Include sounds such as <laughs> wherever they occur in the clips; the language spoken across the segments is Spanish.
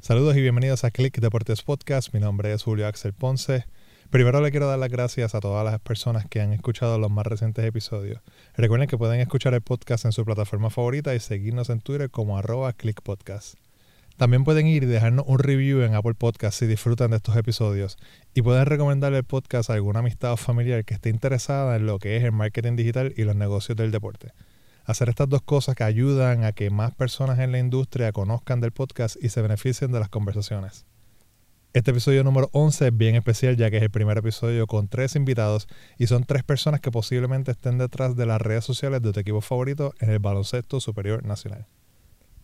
Saludos y bienvenidos a Click Deportes Podcast. Mi nombre es Julio Axel Ponce. Primero le quiero dar las gracias a todas las personas que han escuchado los más recientes episodios. Recuerden que pueden escuchar el podcast en su plataforma favorita y seguirnos en Twitter como arroba clickpodcast. También pueden ir y dejarnos un review en Apple Podcast si disfrutan de estos episodios. Y pueden recomendar el podcast a alguna amistad o familiar que esté interesada en lo que es el marketing digital y los negocios del deporte. Hacer estas dos cosas que ayudan a que más personas en la industria conozcan del podcast y se beneficien de las conversaciones. Este episodio número 11 es bien especial ya que es el primer episodio con tres invitados y son tres personas que posiblemente estén detrás de las redes sociales de tu equipo favorito en el baloncesto superior nacional.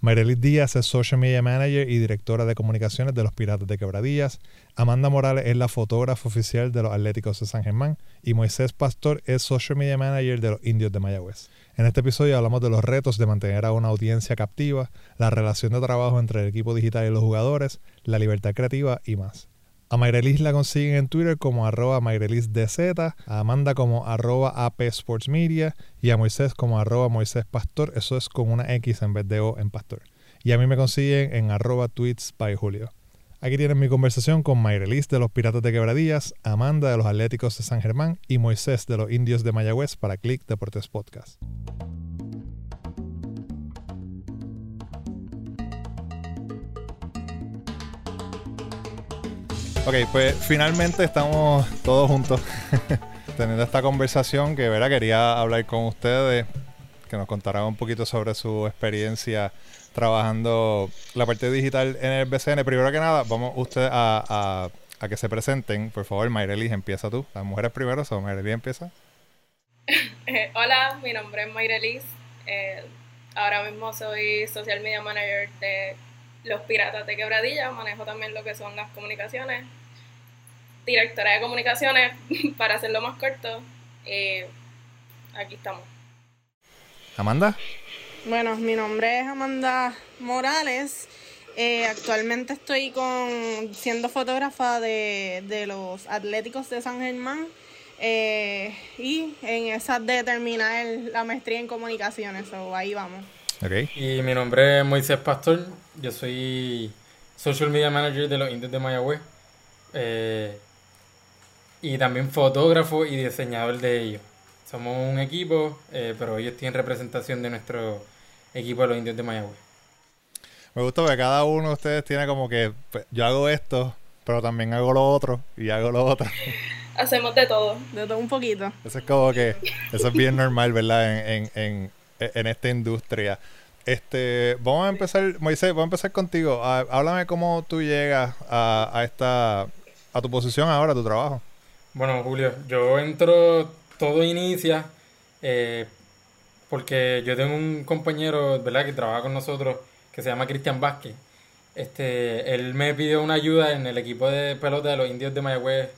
Mayrelis Díaz es Social Media Manager y Directora de Comunicaciones de los Piratas de Quebradillas. Amanda Morales es la fotógrafa oficial de los Atléticos de San Germán. Y Moisés Pastor es Social Media Manager de los Indios de Mayagüez. En este episodio hablamos de los retos de mantener a una audiencia captiva, la relación de trabajo entre el equipo digital y los jugadores, la libertad creativa y más. A Mayrelis la consiguen en Twitter como arroba MayrelisDZ, a Amanda como arroba AP Sports Media y a Moisés como arroba Moisés Pastor, eso es con una X en vez de O en Pastor. Y a mí me consiguen en arroba tweets by Julio. Aquí tienen mi conversación con Mayrelis de los Piratas de Quebradillas, Amanda de los Atléticos de San Germán y Moisés de los Indios de Mayagüez para Click Deportes Podcast. Ok, pues finalmente estamos todos juntos <laughs> teniendo esta conversación que ¿verdad? quería hablar con ustedes, que nos contaran un poquito sobre su experiencia trabajando la parte digital en el BCN. Primero que nada, vamos ustedes a, que se presenten. Por favor, Mayrelis, empieza tú. Las mujeres primero, o Mayrelis empieza. <laughs> Hola, mi nombre es Mayrelis. Eh, ahora mismo soy social media manager de los Piratas de Quebradilla, manejo también lo que son las comunicaciones, directora de comunicaciones, <laughs> para hacerlo más corto. Eh, aquí estamos. Amanda. Bueno, mi nombre es Amanda Morales. Eh, actualmente estoy con siendo fotógrafa de, los Atléticos de San Germán eh, y en esa de terminar la maestría en comunicaciones, o ahí vamos. Y mi nombre es Moisés Pastor, yo soy Social Media Manager de los Indios de Mayagüez eh, y también fotógrafo y diseñador de ellos. Somos un equipo, eh, pero ellos tienen representación de nuestro equipo de los Indios de Mayagüez. Me gusta porque cada uno de ustedes tiene como que pues, yo hago esto, pero también hago lo otro y hago lo otro. Hacemos de todo, de todo un poquito. Eso es como que, eso es bien normal, ¿verdad? En, en, en esta industria. Este, vamos a empezar, Moisés, vamos a empezar contigo. Ah, háblame cómo tú llegas a, a, esta, a tu posición ahora, a tu trabajo. Bueno, Julio, yo entro, todo inicia eh, porque yo tengo un compañero, ¿verdad?, que trabaja con nosotros, que se llama Cristian Vázquez. Este, él me pidió una ayuda en el equipo de pelota de los indios de Mayagüez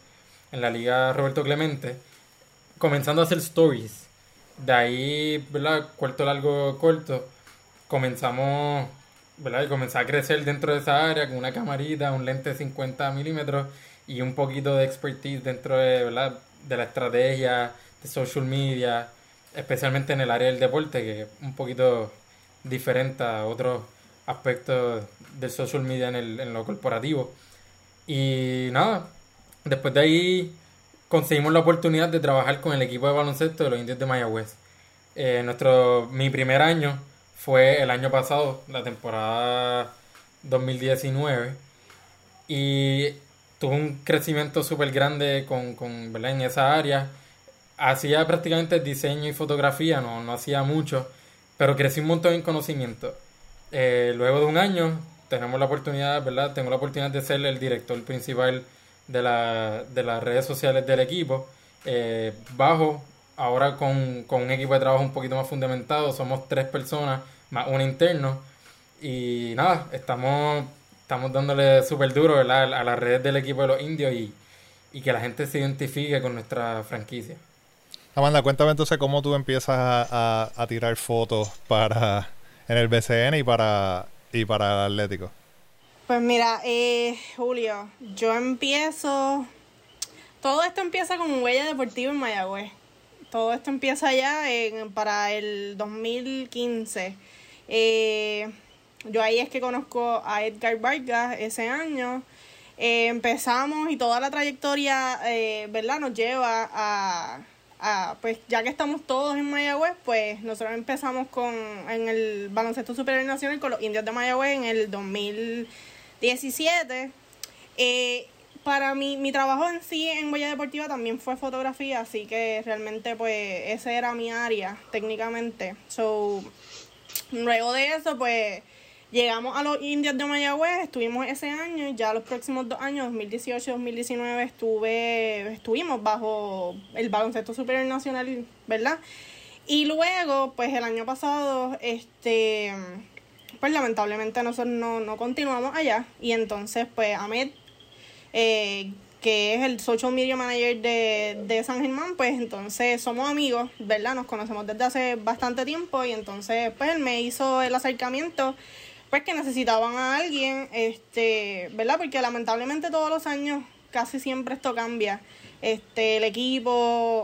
en la liga Roberto Clemente, comenzando a hacer stories de ahí, ¿verdad? Corto, largo, corto. Comenzamos, ¿verdad? Y comencé a crecer dentro de esa área con una camarita, un lente de 50 milímetros y un poquito de expertise dentro de, ¿verdad? de la estrategia, de social media, especialmente en el área del deporte, que es un poquito diferente a otros aspectos del social media en, el, en lo corporativo. Y nada, después de ahí conseguimos la oportunidad de trabajar con el equipo de baloncesto de los indios de Mayagüez. Eh, nuestro, mi primer año fue el año pasado, la temporada 2019, y tuve un crecimiento súper grande con, con, en esa área. Hacía prácticamente diseño y fotografía, no, no hacía mucho, pero crecí un montón en conocimiento. Eh, luego de un año tenemos la oportunidad, ¿verdad? Tengo la oportunidad de ser el director principal de, la, de las redes sociales del equipo. Eh, bajo, ahora con, con, un equipo de trabajo un poquito más fundamentado, somos tres personas más un interno. Y nada, estamos, estamos dándole súper duro a las redes del equipo de los indios y, y que la gente se identifique con nuestra franquicia. Amanda, cuéntame entonces cómo tú empiezas a, a, tirar fotos para en el BCN y para y para el Atlético. Pues mira, eh, Julio, yo empiezo. Todo esto empieza con Huella Deportiva en Mayagüez. Todo esto empieza ya en, para el 2015. Eh, yo ahí es que conozco a Edgar Vargas ese año. Eh, empezamos y toda la trayectoria, eh, ¿verdad? Nos lleva a, a, pues ya que estamos todos en Mayagüez, pues nosotros empezamos con en el baloncesto superior nacional con los indios de Mayagüez en el 2017. Eh, para mí, mi trabajo en sí en Huella Deportiva también fue fotografía, así que realmente pues ese era mi área técnicamente. So, luego de eso pues llegamos a los indios de Mayagüez, estuvimos ese año y ya los próximos dos años, 2018-2019, estuve, estuvimos bajo el baloncesto superior nacional, ¿verdad? Y luego, pues el año pasado, este, pues lamentablemente nosotros no, no continuamos allá y entonces pues Ahmed eh, que es el social media manager de, de San Germán, pues entonces somos amigos, ¿verdad? Nos conocemos desde hace bastante tiempo y entonces pues él me hizo el acercamiento pues que necesitaban a alguien, este, ¿verdad? Porque lamentablemente todos los años casi siempre esto cambia. Este, el equipo,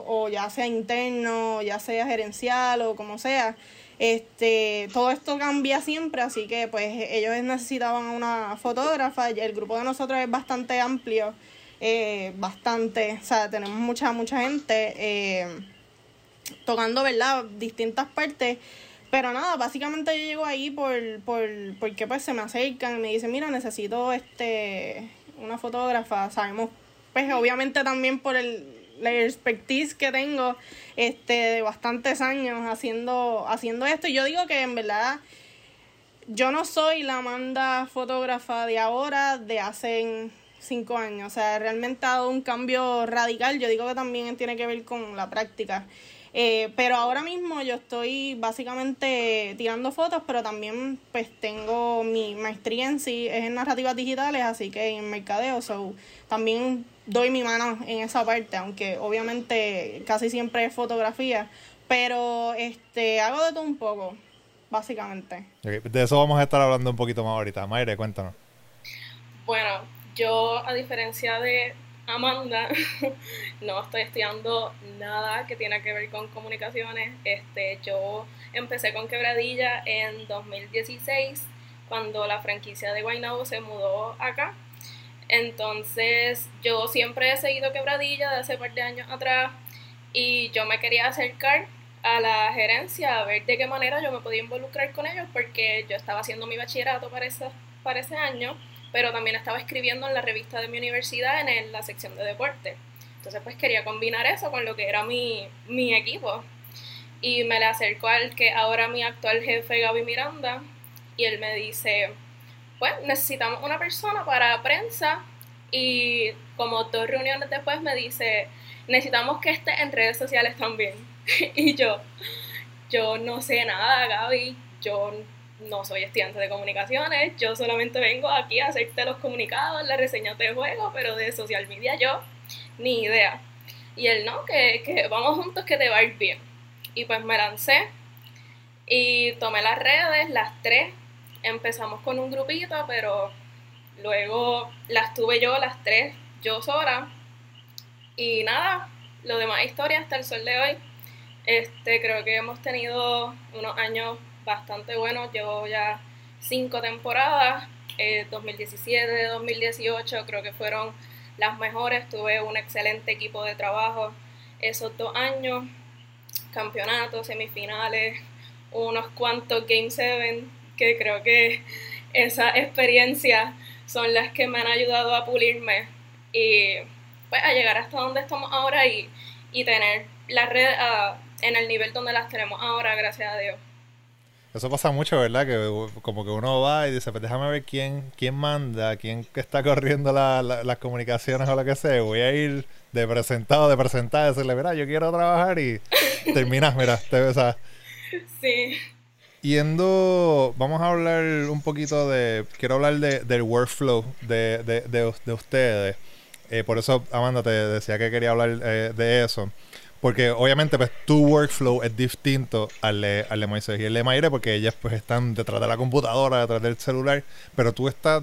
o ya sea interno, ya sea gerencial o como sea, este, todo esto cambia siempre, así que pues ellos necesitaban una fotógrafa, el grupo de nosotros es bastante amplio, eh, bastante, o sea, tenemos mucha, mucha gente eh, tocando, ¿verdad? Distintas partes. Pero nada, básicamente yo llego ahí por, por, porque pues se me acercan y me dicen, mira, necesito este una fotógrafa. Sabemos, pues obviamente también por el, la expertise que tengo este de bastantes años haciendo haciendo esto. Y yo digo que en verdad yo no soy la Amanda fotógrafa de ahora de hace cinco años. O sea realmente ha dado un cambio radical. Yo digo que también tiene que ver con la práctica. Eh, pero ahora mismo yo estoy básicamente tirando fotos, pero también pues tengo mi maestría en sí, es en narrativas digitales, así que en mercadeo, so también doy mi mano en esa parte, aunque obviamente casi siempre es fotografía, pero este hago de todo un poco, básicamente. de eso vamos a estar hablando un poquito más ahorita. Mayre, cuéntanos. Bueno, yo a diferencia de Amanda, <laughs> no estoy estudiando nada que tenga que ver con comunicaciones. Este, yo empecé con Quebradilla en 2016, cuando la franquicia de Guaynabo se mudó acá. Entonces, yo siempre he seguido Quebradilla de hace par de años atrás y yo me quería acercar a la gerencia a ver de qué manera yo me podía involucrar con ellos porque yo estaba haciendo mi bachillerato para para ese año pero también estaba escribiendo en la revista de mi universidad en la sección de deporte. Entonces pues quería combinar eso con lo que era mi, mi equipo. Y me le acerco al que ahora mi actual jefe, Gaby Miranda, y él me dice, pues necesitamos una persona para prensa y como dos reuniones después me dice, necesitamos que esté en redes sociales también. <laughs> y yo, yo no sé nada, Gaby, yo no soy estudiante de comunicaciones, yo solamente vengo aquí a hacerte los comunicados, las reseñas de juego, pero de social media yo ni idea. Y él no, que, que vamos juntos que te va a ir bien. Y pues me lancé y tomé las redes, las tres. Empezamos con un grupito, pero luego las tuve yo, las tres, yo sola. Y nada, lo demás historia hasta el sol de hoy. Este, creo que hemos tenido unos años bastante bueno. Llevo ya cinco temporadas, 2017, eh, 2018, creo que fueron las mejores. Tuve un excelente equipo de trabajo esos dos años, campeonatos, semifinales, unos cuantos Game 7, que creo que esa experiencia son las que me han ayudado a pulirme y pues a llegar hasta donde estamos ahora y, y tener las redes ah, en el nivel donde las tenemos ahora, gracias a Dios. Eso pasa mucho, ¿verdad? Que como que uno va y dice, pues déjame ver quién, quién manda, quién está corriendo las comunicaciones o lo que sea. Voy a ir de presentado, de presentar, decirle, mira, yo quiero trabajar y <laughs> terminas, mira, te ves Sí. Yendo, vamos a hablar un poquito de, quiero hablar de, del workflow de, de, de, ustedes. Eh, por eso, Amanda, te decía que quería hablar eh, de eso. Porque obviamente pues tu workflow es distinto al de, al de Moisés y el de Mayre porque ellas pues están detrás de la computadora, detrás del celular, pero tú estás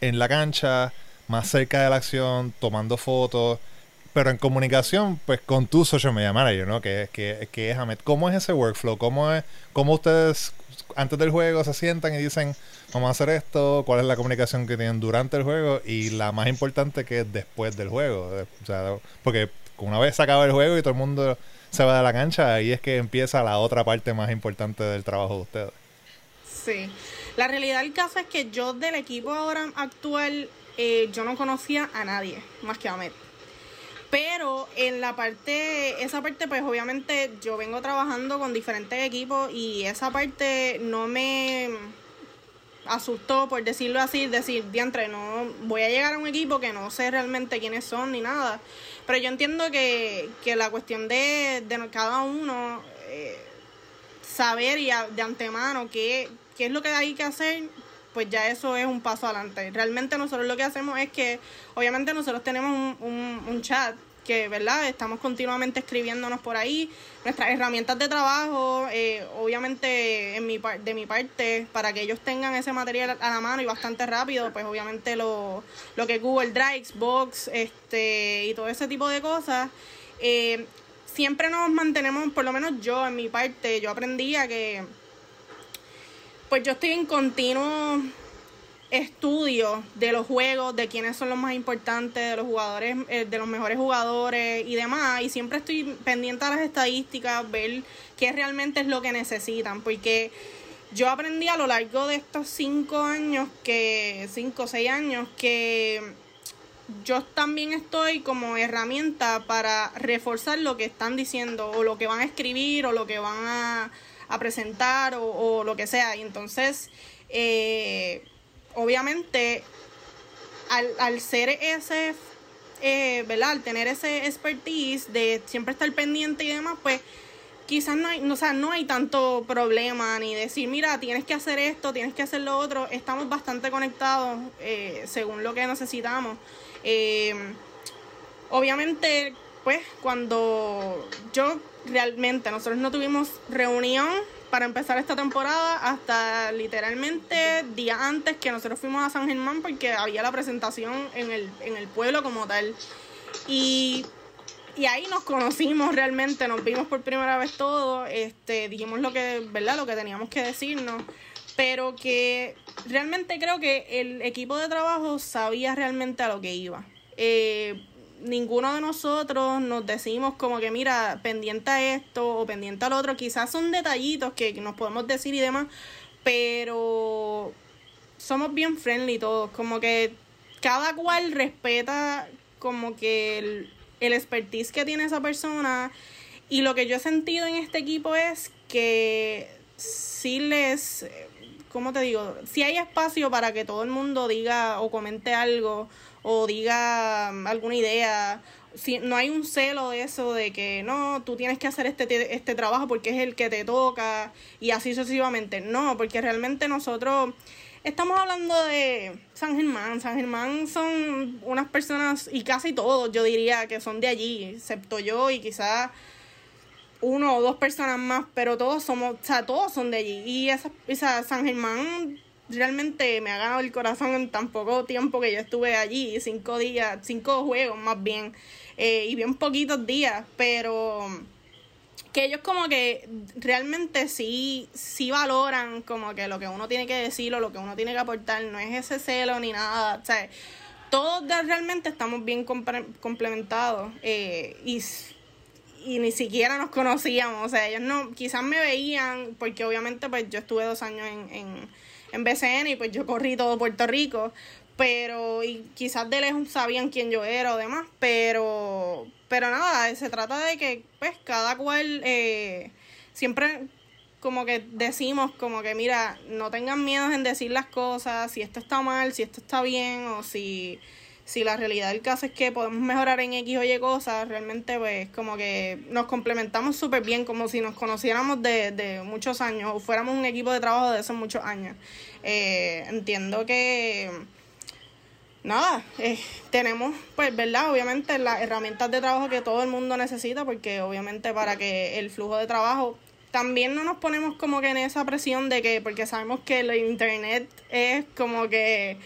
en la cancha, más cerca de la acción, tomando fotos, pero en comunicación pues con tu social media manager, ¿no? Que, que, que es Ahmed. ¿Cómo es ese workflow? ¿Cómo, es, cómo ustedes antes del juego se sientan y dicen, vamos a hacer esto, cuál es la comunicación que tienen durante el juego y la más importante que es después del juego. O sea, porque una vez se acaba el juego y todo el mundo se va de la cancha, ahí es que empieza la otra parte más importante del trabajo de ustedes. Sí. La realidad del caso es que yo del equipo ahora actual, eh, yo no conocía a nadie, más que a Ahmed. Pero en la parte, esa parte, pues obviamente yo vengo trabajando con diferentes equipos y esa parte no me asustó, por decirlo así, decir, diantre, no voy a llegar a un equipo que no sé realmente quiénes son ni nada. Pero yo entiendo que, que la cuestión de, de cada uno eh, saber y de antemano qué, qué es lo que hay que hacer, pues ya eso es un paso adelante. Realmente nosotros lo que hacemos es que, obviamente nosotros tenemos un, un, chat que, ¿verdad? Estamos continuamente escribiéndonos por ahí. Nuestras herramientas de trabajo, eh, obviamente en mi, de mi parte, para que ellos tengan ese material a la mano y bastante rápido, pues obviamente lo, lo que Google Drive, Box, este, y todo ese tipo de cosas. Eh, siempre nos mantenemos, por lo menos yo en mi parte, yo aprendí a que pues yo estoy en continuo estudio de los juegos, de quiénes son los más importantes, de los jugadores, eh, de los mejores jugadores y demás. Y siempre estoy pendiente a las estadísticas, ver qué realmente es lo que necesitan. Porque yo aprendí a lo largo de estos cinco años, que cinco o seis años, que yo también estoy como herramienta para reforzar lo que están diciendo o lo que van a escribir o lo que van a a presentar o, lo que sea. Y entonces, eh, obviamente, al, al, ser ese, eh, ¿verdad? Al tener ese expertise de siempre estar pendiente y demás, pues quizás no hay, no, o sea, no hay tanto problema ni decir, mira, tienes que hacer esto, tienes que hacer lo otro. Estamos bastante conectados eh, según lo que necesitamos. obviamente, pues cuando yo realmente nosotros no tuvimos reunión para empezar esta temporada hasta literalmente días antes que nosotros fuimos a San Germán porque había la presentación en el, en el pueblo como tal. Y, y ahí nos conocimos realmente, nos vimos por primera vez todos, este, dijimos lo que, ¿verdad? Lo que teníamos que decirnos. Pero que realmente creo que el equipo de trabajo sabía realmente a lo que iba. Eh, ninguno de nosotros nos decimos como que mira, pendiente a esto o pendiente al otro. Quizás son detallitos que nos podemos decir y demás, pero somos bien friendly todos. Como que cada cual respeta como que el, el expertise que tiene esa persona. Y lo que yo he sentido en este equipo es que si les, ¿cómo te digo? Si hay espacio para que todo el mundo diga o comente algo o diga mm, alguna idea. Si, no hay un celo de eso de que no, tú tienes que hacer este, este trabajo porque es el que te toca y así sucesivamente. No, porque realmente nosotros estamos hablando de San Germán. San Germán son unas personas, y casi todos yo diría que son de allí, excepto yo y quizás uno o dos personas más, pero todos somos, o sea, todos son de allí. Y esa, esa San Germán realmente me ha ganado el corazón en tan poco tiempo que yo estuve allí, cinco días, cinco juegos más bien, eh, y bien poquitos días, pero que ellos como que realmente sí, sí valoran como que lo que uno tiene que decir o lo que uno tiene que aportar, no es ese celo ni nada, o sea, todos realmente estamos bien complementados eh, y y ni siquiera nos conocíamos, o sea, ellos no, quizás me veían, porque obviamente pues yo estuve dos años en en BCN y pues yo corrí todo Puerto Rico, pero y quizás de lejos sabían quién yo era o demás, pero pero nada, se trata de que pues cada cual eh, siempre como que decimos como que mira, no tengan miedo en decir las cosas, si esto está mal, si esto está bien o si si la realidad del caso es que podemos mejorar en X o Y cosas, realmente pues como que nos complementamos súper bien, como si nos conociéramos de, de muchos años o fuéramos un equipo de trabajo de hace muchos años. Eh, entiendo que nada, eh, tenemos, pues, ¿verdad? Obviamente las herramientas de trabajo que todo el mundo necesita, porque obviamente para que el flujo de trabajo, también no nos ponemos como que en esa presión de que, porque sabemos que el internet es como que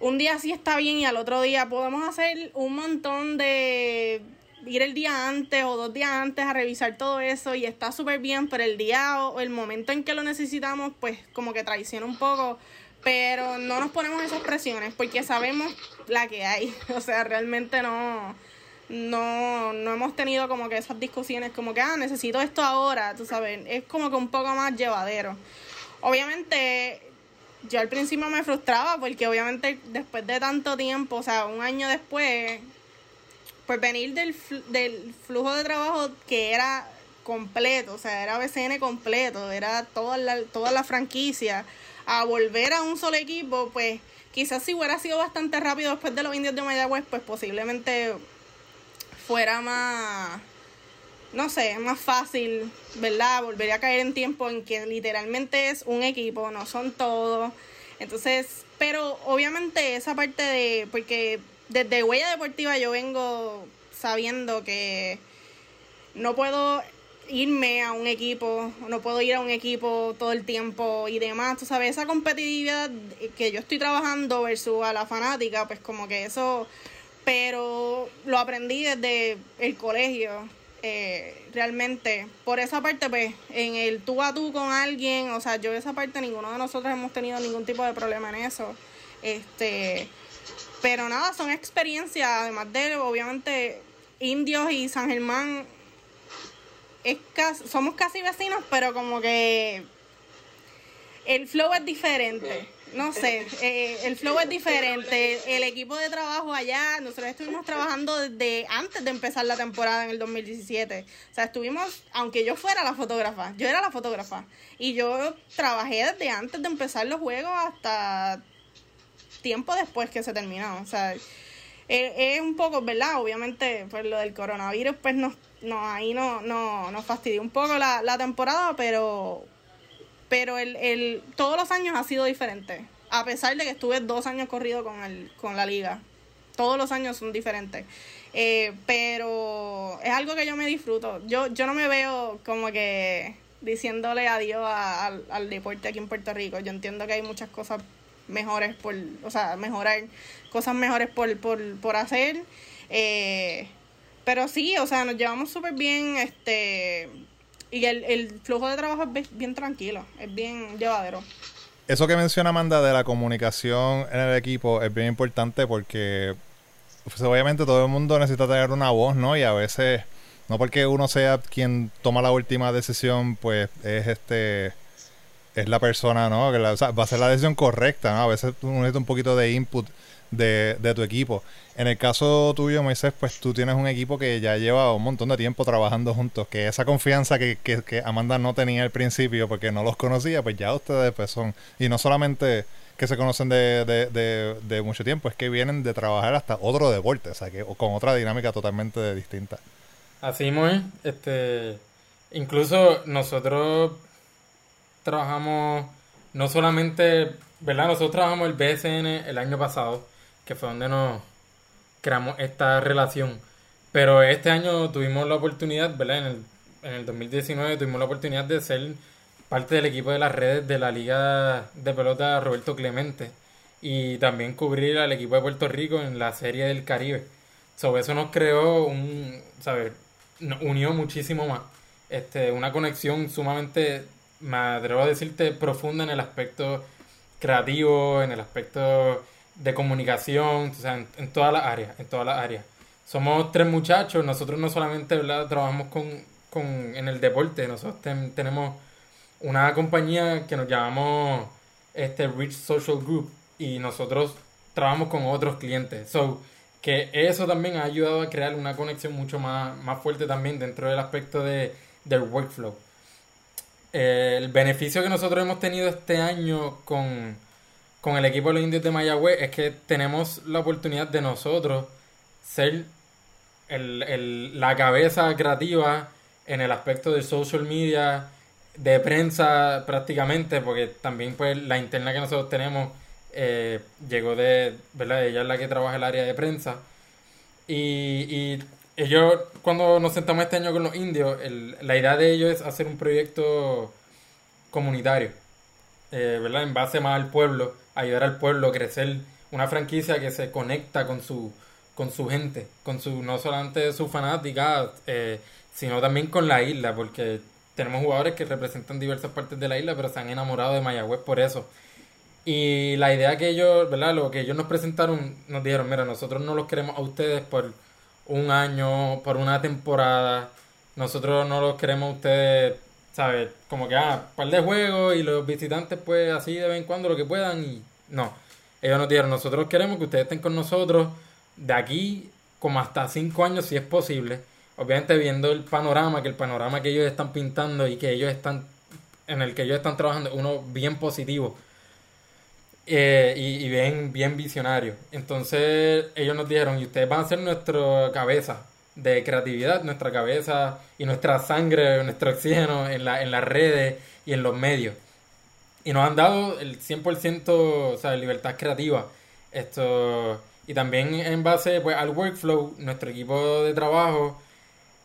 un día sí está bien y al otro día podemos hacer un montón de ir el día antes o dos días antes a revisar todo eso y está súper bien, pero el día o el momento en que lo necesitamos, pues como que traiciona un poco, pero no nos ponemos esas presiones porque sabemos la que hay, <laughs> o sea, realmente no, no, no hemos tenido como que esas discusiones como que, ah, necesito esto ahora, tú sabes, es como que un poco más llevadero. Obviamente, yo al principio me frustraba porque obviamente después de tanto tiempo, o sea, un año después, pues venir del, del flujo de trabajo que era completo, o sea, era BCN completo, era toda la, toda la franquicia, a volver a un solo equipo, pues quizás si hubiera sido bastante rápido después de los indios de Mayagüez, pues posiblemente fuera más, no sé, más fácil, ¿verdad? Volvería a caer en tiempo en que literalmente es un equipo, no son todos. Entonces, pero obviamente esa parte de, porque desde Huella Deportiva yo vengo sabiendo que no puedo irme a un equipo, no puedo ir a un equipo todo el tiempo y demás, tú sabes, esa competitividad que yo estoy trabajando versus a la fanática, pues como que eso pero lo aprendí desde el colegio. Eh, realmente, por esa parte, pues, en el tú a tú con alguien, o sea, yo esa parte, ninguno de nosotros hemos tenido ningún tipo de problema en eso. Este, pero nada, son experiencias, además de, obviamente, indios y San Germán, es somos casi vecinos, pero como que el flow es diferente no sé, eh, el flow es diferente. El equipo de trabajo allá, nosotros estuvimos trabajando desde antes de empezar la temporada en el 2017. O sea, estuvimos, aunque yo fuera la fotógrafa, yo era la fotógrafa. Y yo trabajé desde antes de empezar los juegos hasta tiempo después que se terminó. O sea, es, un poco, ¿verdad? Obviamente, pues lo del coronavirus, pues nos, no, ahí no, no, nos fastidió un poco la, la temporada, pero pero el, el, todos los años ha sido diferente. A pesar de que estuve dos años corrido con, el, con la liga. Todos los años son diferentes. Eh, pero es algo que yo me disfruto. Yo, yo no me veo como que diciéndole adiós al, al deporte aquí en Puerto Rico. Yo entiendo que hay muchas cosas mejores por, o sea, mejorar, cosas mejores por, por, por hacer. Eh, pero sí, o sea, nos llevamos súper bien, este, y el, el flujo de trabajo es bien tranquilo, es bien llevadero. Eso que menciona Amanda de la comunicación en el equipo es bien importante porque pues, obviamente todo el mundo necesita tener una voz, ¿no? Y a veces, no porque uno sea quien toma la última decisión, pues es este es la persona, ¿no? Que va a ser la decisión correcta, ¿no? A veces uno necesita un poquito de input de, de, tu equipo. En el caso tuyo, Moisés, pues tú tienes un equipo que ya lleva un montón de tiempo trabajando juntos, que esa confianza que, que, Amanda no tenía al principio porque no los conocía, pues ya ustedes pues son, y no solamente que se conocen de, de, de, mucho tiempo, es que vienen de trabajar hasta otro deporte, o sea, que con otra dinámica totalmente distinta. Así muy, este, incluso nosotros trabajamos no solamente, ¿verdad? Nosotros trabajamos el BSN el año pasado, que fue donde nos creamos esta relación. Pero este año tuvimos la oportunidad, ¿verdad? En el, en el 2019 tuvimos la oportunidad de ser parte del equipo de las redes de la Liga de Pelota Roberto Clemente y también cubrir al equipo de Puerto Rico en la Serie del Caribe. Sobre eso nos creó un, ¿sabes? Nos unió muchísimo más. Este, una conexión sumamente, me atrevo a decirte, profunda en el aspecto creativo, en el aspecto de comunicación, o sea, en, todas las áreas, en todas las áreas. Somos tres muchachos, nosotros no solamente trabajamos con, con, en el deporte, nosotros tenemos una compañía que nos llamamos este Rich Social Group y nosotros trabajamos con otros clientes. So, que eso también ha ayudado a crear una conexión mucho más, más fuerte también dentro del aspecto de, del workflow. el beneficio que nosotros hemos tenido este año con, con el equipo de los indios de Mayagüez es que tenemos la oportunidad de nosotros ser el, la cabeza creativa en el aspecto de social media, de prensa prácticamente, porque también pues la interna que nosotros tenemos eh, llegó de, ¿verdad? Ella es la que trabaja el área de prensa. Y, y ellos, cuando nos sentamos este año con los indios, la idea de ellos es hacer un proyecto comunitario, eh, ¿verdad? En base más al pueblo ayudar al pueblo a crecer una franquicia que se conecta con su con su gente, con su no solamente su fanática, eh, sino también con la isla, porque tenemos jugadores que representan diversas partes de la isla, pero se han enamorado de Mayagüez por eso. Y la idea que ellos, ¿verdad? Lo que ellos nos presentaron, nos dijeron, mira, nosotros no los queremos a ustedes por un año, por una temporada, nosotros no los queremos a ustedes, ¿sabes? Como que, ah, par de juegos y los visitantes, pues así de vez en cuando lo que puedan y no. Ellos nos dijeron, nosotros queremos que ustedes estén con nosotros de aquí como hasta cinco años si es posible. Obviamente viendo el panorama, que el panorama que ellos están pintando y que ellos están, en el que ellos están trabajando, uno bien positivo eh, y, bien, bien visionario. Entonces ellos nos dijeron, y ustedes van a ser nuestra cabeza de creatividad, nuestra cabeza y nuestra sangre, nuestro oxígeno en, la, en las redes y en los medios. Y nos han dado el 100% o sea, libertad creativa. Esto, y también en base pues, al workflow, nuestro equipo de trabajo,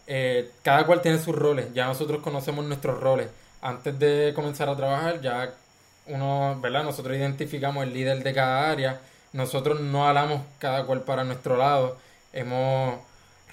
eh, cada cual tiene sus roles. Ya nosotros conocemos nuestros roles. Antes de comenzar a trabajar, ya uno, ¿verdad? Nosotros identificamos el líder de cada área, nosotros no hablamos cada cual para nuestro lado, hemos,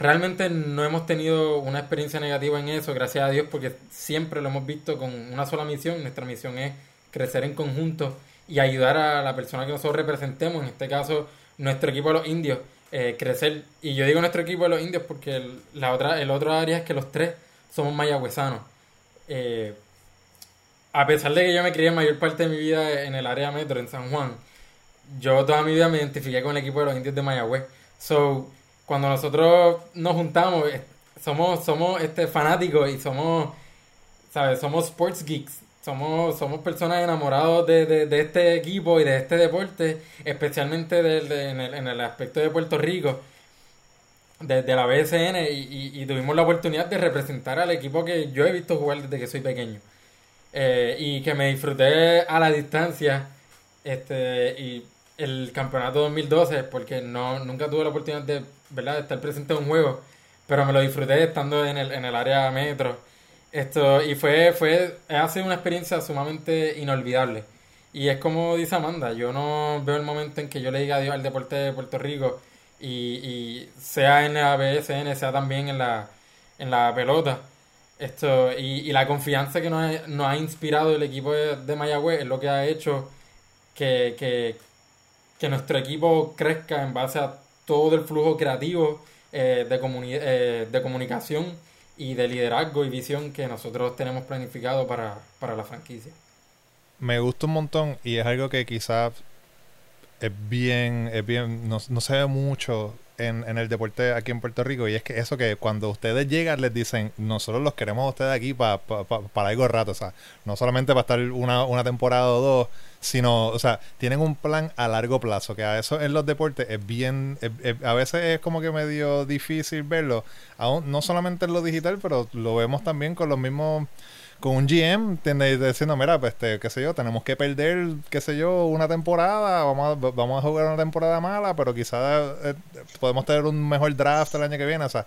realmente no hemos tenido una experiencia negativa en eso, gracias a Dios, porque siempre lo hemos visto con una sola misión, nuestra misión es crecer en conjunto y ayudar a la persona que nosotros representemos, en este caso nuestro equipo de los indios, eh, crecer, y yo digo nuestro equipo de los indios porque el, la otra, el otro área es que los tres somos mayagüezanos. Eh, a pesar de que yo me crié mayor parte de mi vida en el área metro, en San Juan, yo toda mi vida me identifiqué con el equipo de los indios de Mayagüez. So, cuando nosotros nos juntamos, eh, somos, somos este, fanáticos y somos, ¿sabes? Somos sports geeks. Somos, somos personas enamorados de, de, este equipo y de este deporte, especialmente en, el, en, el, aspecto de Puerto Rico, desde la BSN, y, y tuvimos la oportunidad de representar al equipo que yo he visto jugar desde que soy pequeño. Eh, y que me disfruté a la distancia este y el campeonato 2012 porque no nunca tuve la oportunidad de, ¿verdad? estar presente en un juego. Pero me lo disfruté estando en el, en el área metro. Esto y fue fue ha sido una experiencia sumamente inolvidable. Y es como dice Amanda yo no veo el momento en que yo le diga adiós al deporte de Puerto Rico y, y sea en la BSN sea también en la en la pelota. Esto, y, la confianza que nos ha, inspirado el equipo de, de, Mayagüez es lo que ha hecho que, que, nuestro equipo crezca en base a todo el flujo creativo eh, de, eh, de comunicación y de liderazgo y visión que nosotros tenemos planificado para, para la franquicia. Me gusta un montón y es algo que quizás es bien, es bien, no, no se ve mucho en, en, el deporte aquí en Puerto Rico y es que eso que cuando ustedes llegan les dicen nosotros los queremos a ustedes aquí para para algo rato, o sea, no solamente para estar una, una temporada o dos, sino, o sea, tienen un plan a largo plazo, que a eso en los deportes es bien, a veces es como que medio difícil verlo, aún, no solamente en lo digital, pero lo vemos también con los mismos con un GM diciendo, mira, pues, este, qué sé yo, tenemos que perder, qué sé yo, una temporada, vamos a, jugar una temporada mala, pero quizás eh, podemos tener un mejor draft el año que viene. O sea,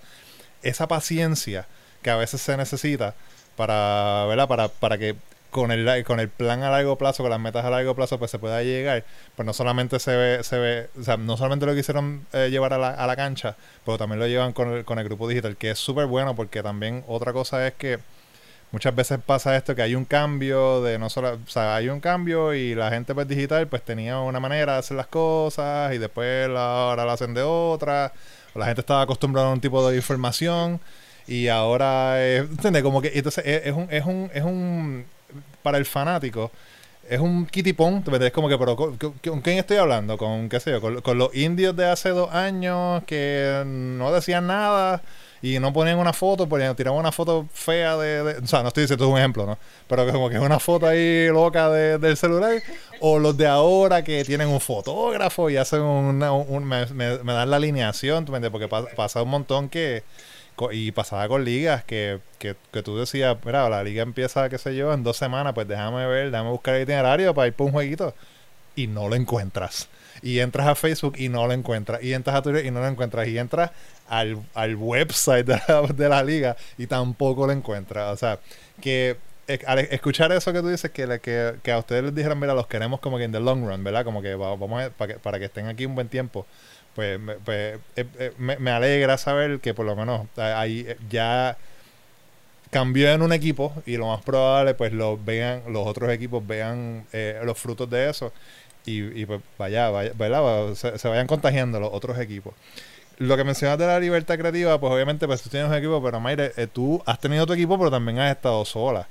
esa paciencia que a veces se necesita para, ¿verdad? Para, para que con el, con el plan a largo plazo, con las metas a largo plazo, pues se pueda llegar. Pues no solamente se ve, se ve, o sea, no solamente lo quisieron eh, llevar a la, a la cancha, pero también lo llevan con el, con el grupo digital, que es súper bueno porque también otra cosa es que muchas veces pasa esto que hay un cambio de no solo, o sea, hay un cambio y la gente pues digital pues tenía una manera de hacer las cosas y después ahora la hacen de otra, la gente estaba acostumbrada a un tipo de información y ahora ¿entiendes? Como que entonces es, un es un es un para el fanático es un kitty-pong, es como que, pero ¿con, quién estoy hablando? ¿Con qué sé yo? Con, los indios de hace dos años que no decían nada y no ponían una foto, ponían, tiraban una foto fea de, O sea, no estoy diciendo es un ejemplo, ¿no? Pero como que es una foto ahí loca de, del celular. O los de ahora que tienen un fotógrafo y hacen una, un, me, me, dan la alineación, porque pasa un montón que. Y pasaba con ligas que, que, que, tú decías, mira, la liga empieza, qué sé yo, en dos semanas, pues déjame ver, déjame buscar el itinerario para ir por un jueguito. Y no lo encuentras y entras a Facebook y no lo encuentras, y entras a Twitter y no lo encuentras, y entras al, al website de la, liga y tampoco lo encuentras. O sea, que al escuchar eso que tú dices, que, que, que, a ustedes les dijeron, mira, los queremos como que en the long run, ¿verdad? Como que vamos para, que, para que estén aquí un buen tiempo. Pues, pues eh, eh, me, alegra saber que por lo menos ahí ya cambió en un equipo y lo más probable pues lo vean los otros equipos vean eh, los frutos de eso y, pues vaya, vaya ¿verdad? Se, vayan contagiando los otros equipos lo que mencionas de la libertad creativa pues obviamente pues tú tienes un equipo pero Mayre tú has tenido tu equipo pero también has estado sola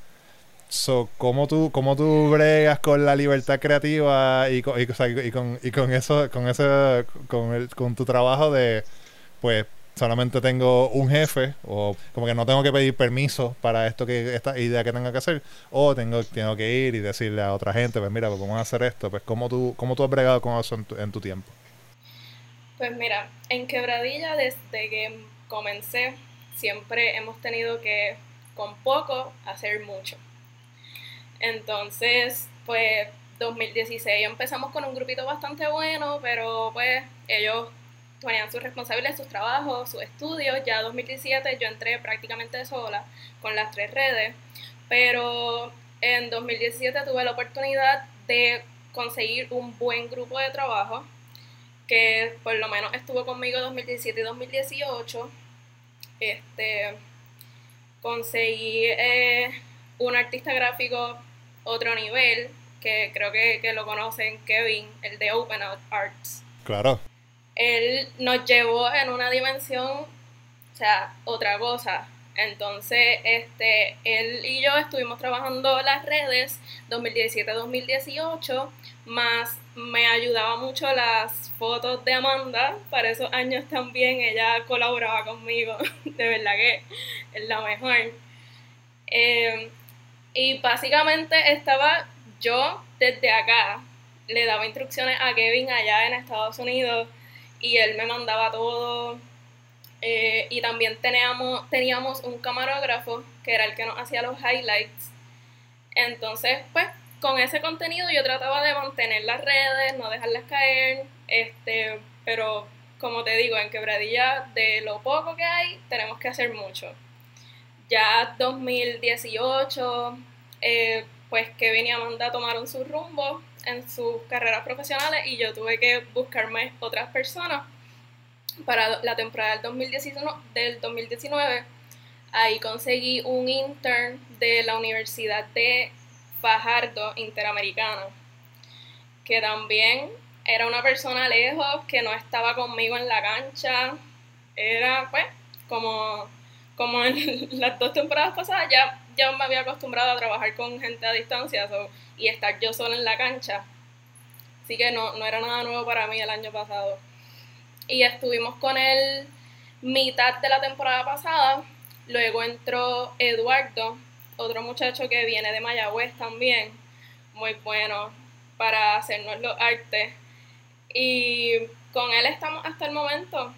So, ¿cómo tú, cómo tú bregas con la libertad creativa y con, y, con, y con eso, con ese, con, el, con tu trabajo de, pues, solamente tengo un jefe o como que no tengo que pedir permiso para esto que esta idea que tenga que hacer o tengo, tengo que ir y decirle a otra gente, pues mira, pues vamos a hacer esto, pues ¿cómo tú, cómo tú has bregado con eso en tu, en tu tiempo? Pues mira, en Quebradilla desde que comencé siempre hemos tenido que con poco hacer mucho entonces, pues 2016 empezamos con un grupito bastante bueno, pero pues ellos tenían sus responsabilidades, sus trabajos, sus estudios. Ya 2017 yo entré prácticamente sola con las tres redes, pero en 2017 tuve la oportunidad de conseguir un buen grupo de trabajo que por lo menos estuvo conmigo 2017 y 2018. Este, conseguí eh, un artista gráfico otro nivel, que creo que, lo conocen, Kevin, el de Open Arts. Claro. Él nos llevó en una dimensión, o sea, otra cosa. Entonces, este, él y yo estuvimos trabajando las redes 2017-2018, más me ayudaba mucho las fotos de Amanda, para esos años también ella colaboraba conmigo, <laughs> de verdad que es la mejor. Eh, y básicamente estaba yo desde acá, le daba instrucciones a Kevin allá en Estados Unidos y él me mandaba todo. Eh, y también teníamos, teníamos un camarógrafo que era el que nos hacía los highlights. Entonces, pues con ese contenido yo trataba de mantener las redes, no dejarlas caer, este, pero como te digo, en Quebradilla de lo poco que hay, tenemos que hacer mucho ya 2018, eh, pues Kevin y Amanda tomaron su rumbo en sus carreras profesionales y yo tuve que buscarme otras personas para la temporada del 2019, del 2019 ahí conseguí un intern de la Universidad de Fajardo Interamericana, que también era una persona lejos, que no estaba conmigo en la cancha, era pues como como en <laughs> las dos temporadas pasadas, ya, ya me había acostumbrado a trabajar con gente a distancia y estar yo sola en la cancha. Así que no, no era nada nuevo para mí el año pasado. Y estuvimos con él mitad de la temporada pasada. Luego entró Eduardo, otro muchacho que viene de Mayagüez también, muy bueno para hacernos los artes. Y con él estamos hasta el momento.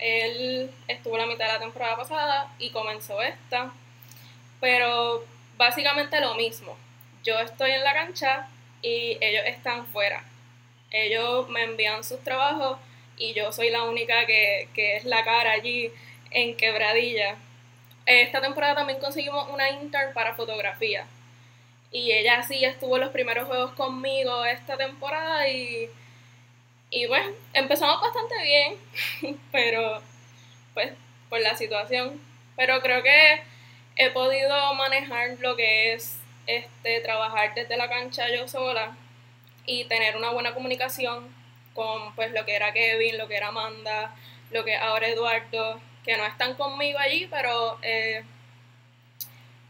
Él estuvo la mitad de la temporada pasada y comenzó esta. Pero básicamente lo mismo. Yo estoy en la cancha y ellos están fuera. Ellos me envían sus trabajos y yo soy la única que, es la cara allí en quebradilla. Esta temporada también conseguimos una intern para fotografía. Y ella sí estuvo los primeros juegos conmigo esta temporada y y bueno, empezamos bastante bien, <laughs> pero pues por la situación. Pero creo que he podido manejar lo que es este trabajar desde la cancha yo sola y tener una buena comunicación con pues lo que era Kevin, lo que era Amanda, lo que ahora Eduardo, que no están conmigo allí, pero eh,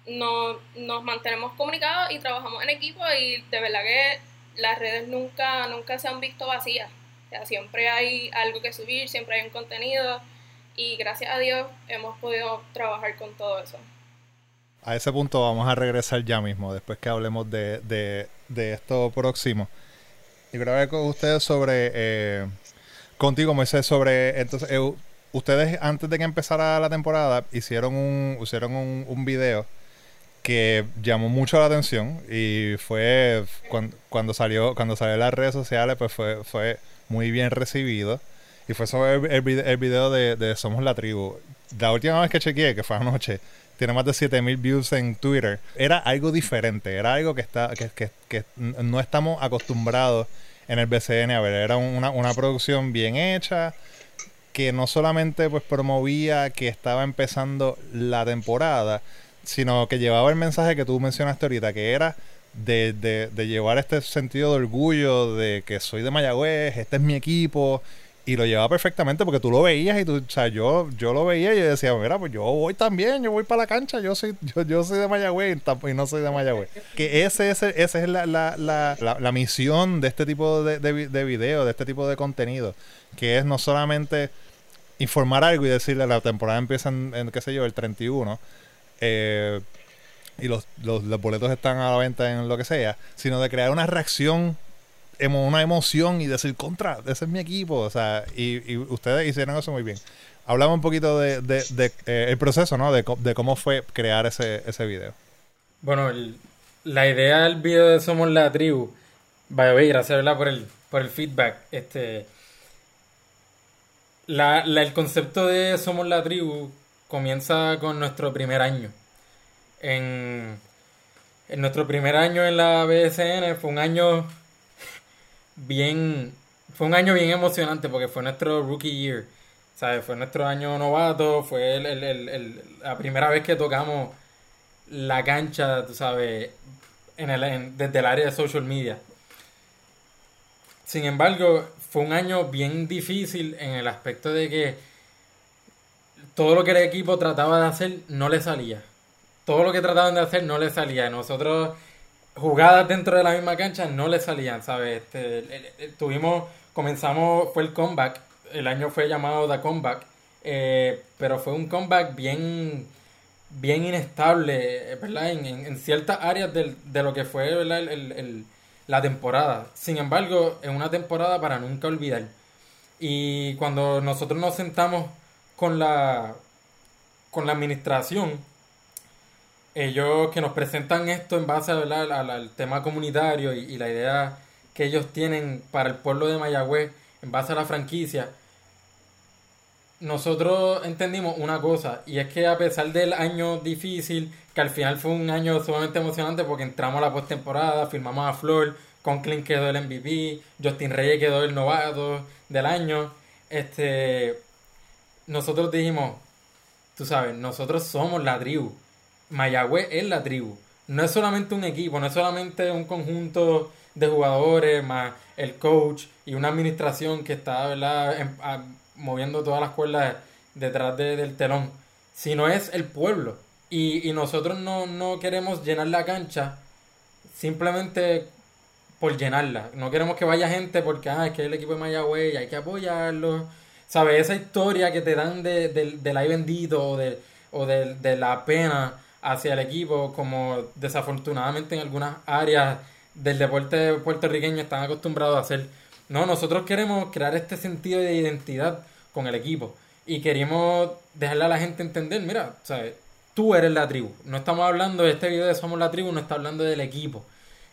no, nos mantenemos comunicados y trabajamos en equipo y de verdad que las redes nunca, nunca se han visto vacías siempre hay algo que subir, siempre hay un contenido y gracias a Dios hemos podido trabajar con todo eso. A ese punto vamos a regresar ya mismo, después que hablemos de, de, esto próximo. Y hablar con ustedes sobre, eh, contigo Moisés, sobre, entonces, eh, ustedes antes de que empezara la temporada hicieron un, hicieron un, un video que llamó mucho la atención y fue cuando, cuando salió cuando salió las redes sociales pues fue fue muy bien recibido. Y fue sobre el, el, video de, Somos la Tribu. la última vez que chequeé, que fue anoche, tiene más de 7000 views en Twitter. Era algo diferente, era algo que, está, que, que, que no estamos acostumbrados en el BCN a ver. Era una, una producción bien hecha que no solamente pues promovía que estaba empezando la temporada, sino que llevaba el mensaje que tú mencionaste ahorita, que era de, de, de, llevar este sentido de orgullo de que soy de Mayagüez, este es mi equipo, y lo llevaba perfectamente porque tú lo veías y tú, o sea, yo, yo lo veía y yo decía, mira, pues yo voy también, yo voy para la cancha, yo soy, yo, soy de Mayagüez y no soy de Mayagüez. Que ese, ese, esa es la, la, la, la, misión de este tipo de, de, de video, de este tipo de contenido, que es no solamente informar algo y decirle la temporada empieza en, qué sé yo, el 31, eh, y los, los, los boletos están a la venta en lo que sea, sino de crear una reacción una emoción y decir, contra, ese es mi equipo. O sea, y, ustedes hicieron eso muy bien. Hablamos un poquito de, de, eh, el proceso, ¿no? De, cómo fue crear ese, ese video. Bueno, la idea del video de Somos la Tribu, vaya gracias por el, por el feedback. Este, la, el concepto de Somos la Tribu comienza con nuestro primer año. En, nuestro primer año en la BSN fue un año bien, fue un año bien emocionante porque fue nuestro rookie year, ¿sabes? Fue nuestro año novato, fue la primera vez que tocamos la cancha, tú sabes, en el, desde el área de social media. Sin embargo, fue un año bien difícil en el aspecto de que todo lo que el equipo trataba de hacer no le salía. Todo lo que trataban de hacer no le salía. Nosotros jugadas dentro de la misma cancha no le salían, ¿sabes? Este, tuvimos, comenzamos, fue el comeback, el año fue llamado The Comeback, eh, pero fue un comeback bien, bien inestable, ¿verdad? En, ciertas áreas de lo que fue la temporada. Sin embargo, es una temporada para nunca olvidar. Y cuando nosotros nos sentamos con la, con la administración, ellos que nos presentan esto en base al, tema comunitario y, la idea que ellos tienen para el pueblo de Mayagüez en base a la franquicia, nosotros entendimos una cosa, y es que a pesar del año difícil, que al final fue un año sumamente emocionante porque entramos a la postemporada, firmamos a Flor, Conklin quedó el MVP, Justin Reyes quedó el novato del año, este, nosotros dijimos, tú sabes, nosotros somos la tribu Mayagüez es la tribu. No es solamente un equipo, no es solamente un conjunto de jugadores, más el coach y una administración que está. Em, moviendo todas las cuerdas detrás del telón, sino es el pueblo. Y, nosotros no, queremos llenar la cancha simplemente por llenarla. No queremos que vaya gente porque ah, es que es el equipo de Mayagüez y hay que apoyarlo. ¿Sabes? Esa historia que te dan de, del ay bendito o, de, o de la pena hacia el equipo, como desafortunadamente en algunas áreas del deporte puertorriqueño están acostumbrados a hacer. No, nosotros queremos crear este sentido de identidad con el equipo y queremos dejarle a la gente entender, mira, ¿sabes? tú eres la tribu. No estamos hablando de este video de Somos la tribu, no está hablando del equipo.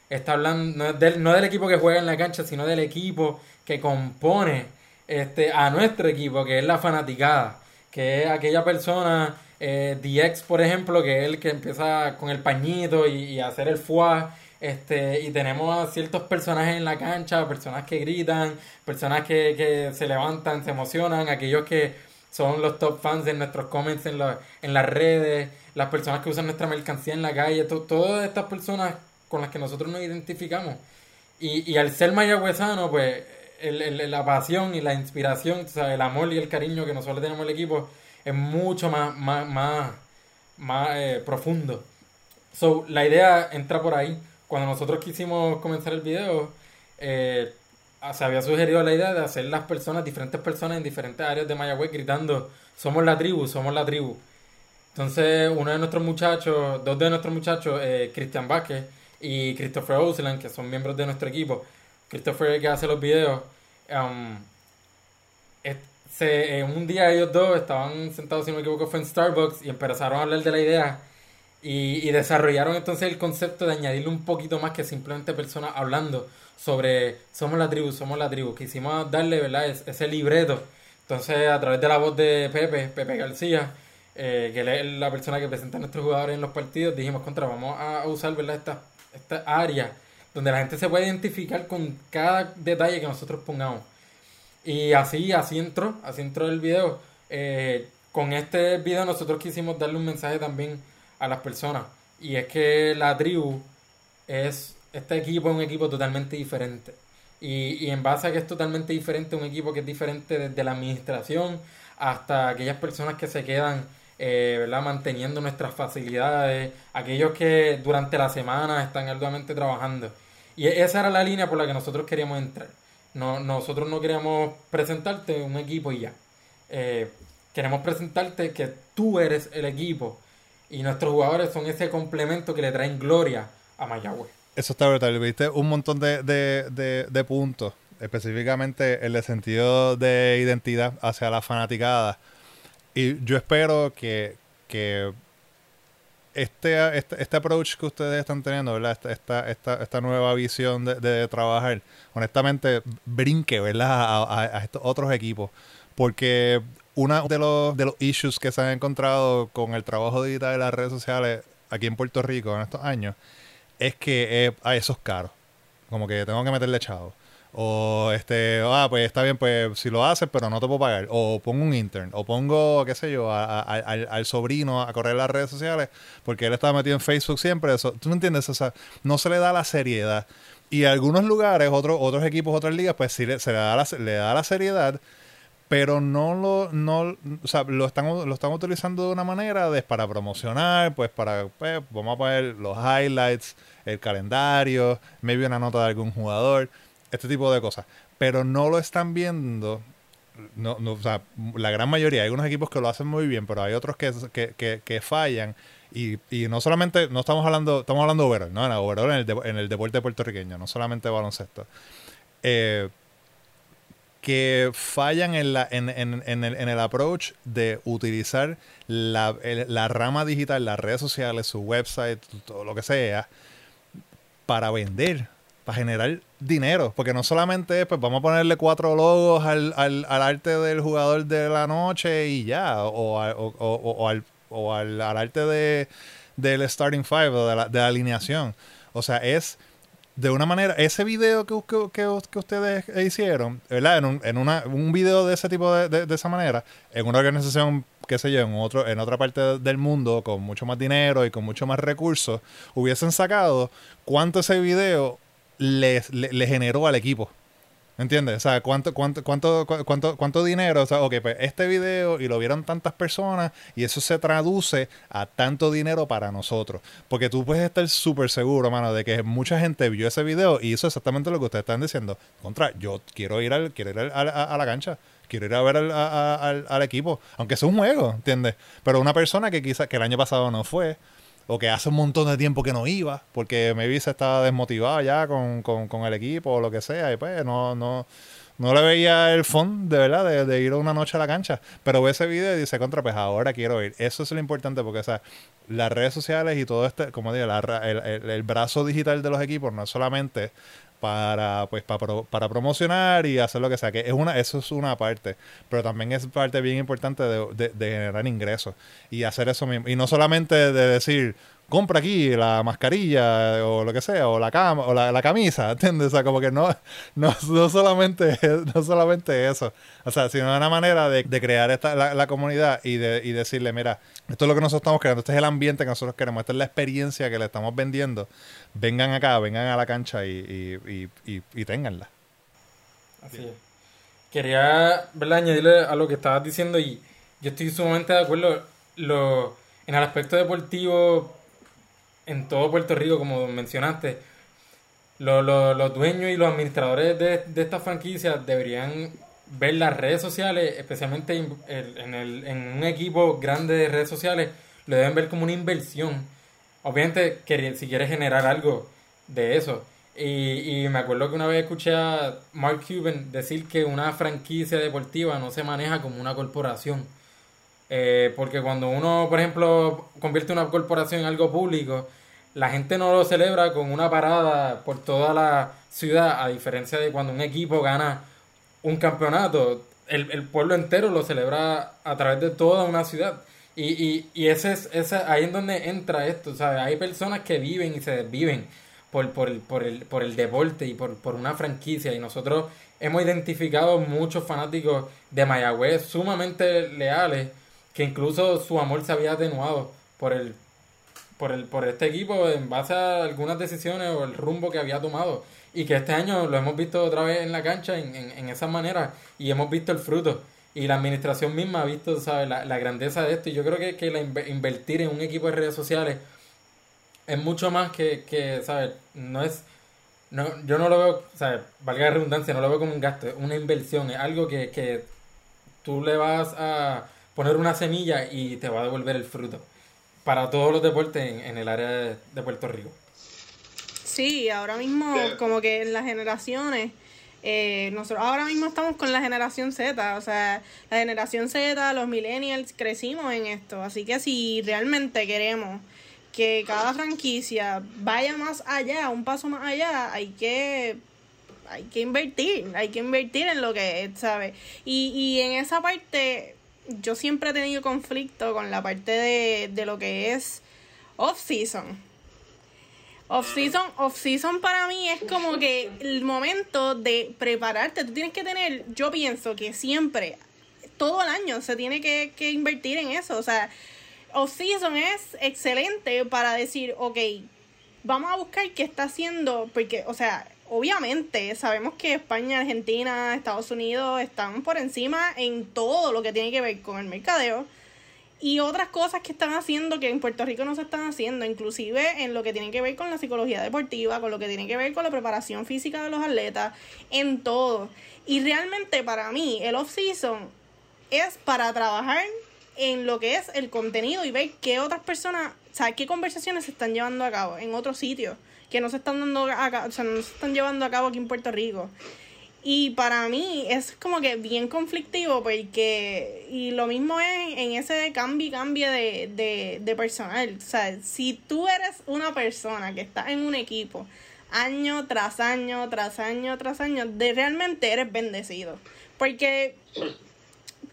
Está hablando no del, no del equipo que juega en la cancha, sino del equipo que compone este, a nuestro equipo, que es la fanaticada, que es aquella persona eh, DX, por ejemplo, que es el que empieza con el pañito y, hacer el foie. Este, y tenemos ciertos personajes en la cancha, personas que gritan, personas que, que se levantan, se emocionan, aquellos que son los top fans de nuestros comments en, en las redes, las personas que usan nuestra mercancía en la calle, todas estas personas con las que nosotros nos identificamos. Y, y al ser mayagüezano, pues el, la pasión y la inspiración, el amor y el cariño que nosotros tenemos el equipo, es mucho más, más, más, más eh, profundo. So, la idea entra por ahí. Cuando nosotros quisimos comenzar el video, eh, se había sugerido la idea de hacer las personas, diferentes personas en diferentes áreas de Mayagüez gritando, somos la tribu, somos la tribu. Entonces, uno de nuestros muchachos, dos de nuestros muchachos, eh, Cristian Vázquez y Christopher Ousland, que son miembros de nuestro equipo, Christopher que hace los videos, um, se, un día ellos dos estaban sentados, si no me equivoco, fue en Starbucks y empezaron a hablar de la idea y, desarrollaron entonces el concepto de añadirle un poquito más que simplemente personas hablando sobre somos la tribu, somos la tribu. Quisimos darle, ¿verdad? ese libreto. Entonces, a través de la voz de Pepe, Pepe García, eh, que es la persona que presenta a nuestros jugadores en los partidos, dijimos, contra, vamos a usar, ¿verdad? Esta, esta área donde la gente se puede identificar con cada detalle que nosotros pongamos. Y así, así entró, así entró el video. Eh, con este video nosotros quisimos darle un mensaje también a las personas. Y es que la tribu es, este equipo es un equipo totalmente diferente. Y, y en base a que es totalmente diferente, un equipo que es diferente desde la administración hasta aquellas personas que se quedan eh, ¿verdad? manteniendo nuestras facilidades, aquellos que durante la semana están arduamente trabajando. Y esa era la línea por la que nosotros queríamos entrar. No, nosotros no queríamos presentarte un equipo y ya. Eh, queremos presentarte que tú eres el equipo y nuestros jugadores son ese complemento que le traen gloria a Mayagüez. Eso está brutal. Viste un montón de, de, de, puntos, específicamente el sentido de identidad hacia la fanaticada. Y yo espero que, que este, este, este, approach que ustedes están teniendo, ¿verdad? Esta, esta, esta nueva visión de, trabajar, honestamente, brinque, ¿verdad? A, estos otros equipos. Porque uno de los, de los issues que se han encontrado con el trabajo digital de las redes sociales aquí en Puerto Rico en estos años es que eh, eso es caro. Como que tengo que meterle chavo. O este, ah, pues está bien, pues si lo haces, pero no te puedo pagar. O pongo un intern. O pongo, qué sé yo, al, sobrino a correr las redes sociales porque él estaba metido en Facebook siempre. Eso, ¿Tú no entiendes? O sea, no se le da la seriedad. Y a algunos lugares, otros, otros equipos, otras ligas, pues sí se le da la, le da la seriedad pero no lo, no, o sea, lo están, lo están utilizando de una manera de, para promocionar, pues para, pues, vamos a poner los highlights, el calendario, maybe una nota de algún jugador, este tipo de cosas. Pero no lo están viendo, no, no, o sea, la gran mayoría, hay unos equipos que lo hacen muy bien, pero hay otros que, que, que, que fallan. Y, y, no solamente, no estamos hablando, estamos hablando de overall, ¿no? En overall en el, en el deporte puertorriqueño, no solamente baloncesto. Eh, que fallan en, la, en, en, en, el, en el approach de utilizar la, la, rama digital, las redes sociales, su website, todo lo que sea, para vender, para generar dinero. Porque no solamente es, pues vamos a ponerle cuatro logos al, al, al arte del jugador de la noche y ya, o, o, al, al, arte de, del starting five o de la, de la alineación. O sea, es de una manera, ese video que, que, que, ustedes hicieron, ¿verdad? En, un, en una, un video de ese tipo de, de, esa manera, en una organización, qué sé yo, en, otro, en otra parte del mundo, con mucho más dinero y con mucho más recursos, hubiesen sacado cuánto ese video les, le generó al equipo. ¿Entiendes? O sea, ¿cuánto, cuánto, cuánto, cuánto, cuánto dinero? O sea, ok, pues este video y lo vieron tantas personas y eso se traduce a tanto dinero para nosotros. Porque tú puedes estar súper seguro, mano, de que mucha gente vio ese video y hizo exactamente lo que ustedes están diciendo. Contra, yo quiero ir, al, quiero ir a, la cancha quiero ir a ver al, al, al, equipo, aunque sea un juego, ¿entiendes? Pero una persona que quizás que el año pasado no fue, o que hace un montón de tiempo que no iba, porque maybe se estaba desmotivado ya con, con, con, el equipo o lo que sea, y pues no, no, no le veía el fondo de verdad de, ir una noche a la cancha. Pero ve ese video y dice, contra, pues ahora quiero ir. Eso es lo importante porque, o las redes sociales y todo este, como digo, el, el, el, brazo digital de los equipos no es solamente para pues para, para promocionar y hacer lo que sea que es una eso es una parte pero también es parte bien importante de, de, generar ingresos y hacer eso mismo y no solamente de decir compra aquí la mascarilla o lo que sea, o la cama, o la, camisa, <laughs> ¿entiendes? O sea, como que no, no, no, solamente, <laughs> no solamente eso, o sea, sino una manera de, crear esta, la, comunidad y, de, y decirle, mira, esto es lo que nosotros estamos creando, este es el ambiente que nosotros queremos, esta es la experiencia que le estamos vendiendo, vengan acá, vengan a la cancha y, y, y, y. Así es. Quería ¿verdad? añadirle a lo que estabas diciendo y yo estoy sumamente de acuerdo. Lo, en el aspecto deportivo, en todo Puerto Rico, como mencionaste, los dueños y los administradores de, de estas franquicias deberían ver las redes sociales, especialmente en, el, en un equipo grande de redes sociales, lo deben ver como una inversión. Obviamente, si quieres generar algo de eso. Y, y, me acuerdo que una vez escuché a Mark Cuban decir que una franquicia deportiva no se maneja como una corporación. Eh, porque cuando uno, por ejemplo, convierte una corporación en algo público, la gente no lo celebra con una parada por toda la ciudad, a diferencia de cuando un equipo gana un campeonato, el, el pueblo entero lo celebra a través de toda una ciudad. Y, y, y ese es, ese, ahí en donde entra esto, ¿sabes? Hay personas que viven y se desviven por, por, el, por, el, por el deporte y por, por una franquicia. Y nosotros hemos identificado muchos fanáticos de Mayagüez sumamente leales, que incluso su amor se había atenuado por el, por el, por este equipo en base a algunas decisiones o el rumbo que había tomado. Y que este año lo hemos visto otra vez en la cancha en, en, en esa manera y hemos visto el fruto y la administración misma ha visto ¿sabes? La, la grandeza de esto y yo creo que, que la invertir en un equipo de redes sociales es mucho más que, que ¿sabes? No es, no, yo no lo veo, ¿sabes? Valga la redundancia, no lo veo como un gasto, es una inversión, es algo que, que tú le vas a poner una semilla y te va a devolver el fruto para todos los deportes en, en el área de, de Puerto Rico. Sí, ahora mismo como que en las generaciones eh, nosotros ahora mismo estamos con la generación Z, o sea, la generación Z, los millennials, crecimos en esto, así que si realmente queremos que cada franquicia vaya más allá, un paso más allá, hay que hay que invertir, hay que invertir en lo que es, ¿sabes? Y, y en esa parte yo siempre he tenido conflicto con la parte de, de lo que es off-season. Off-season, off-season para mí es como que el momento de prepararte. Tú tienes que tener, yo pienso que siempre, todo el año se tiene que, que invertir en eso. O sea, off-season es excelente para decir, ok, vamos a buscar qué está haciendo, porque, o sea, obviamente sabemos que España, Argentina, Estados Unidos están por encima en todo lo que tiene que ver con el mercadeo y otras cosas que están haciendo que en Puerto Rico no se están haciendo, inclusive en lo que tiene que ver con la psicología deportiva, con lo que tiene que ver con la preparación física de los atletas, en todo. Y realmente para mí el off-season es para trabajar en lo que es el contenido y ver qué otras personas, o sea, qué conversaciones se están llevando a cabo en otros sitios que no se están dando a, o sea, no se están llevando a cabo aquí en Puerto Rico. Y para mí es como que bien conflictivo porque, y lo mismo es en ese cambio y cambio de, de, de personal. O sea, si tú eres una persona que está en un equipo año tras año, tras año, tras año, de realmente eres bendecido. Porque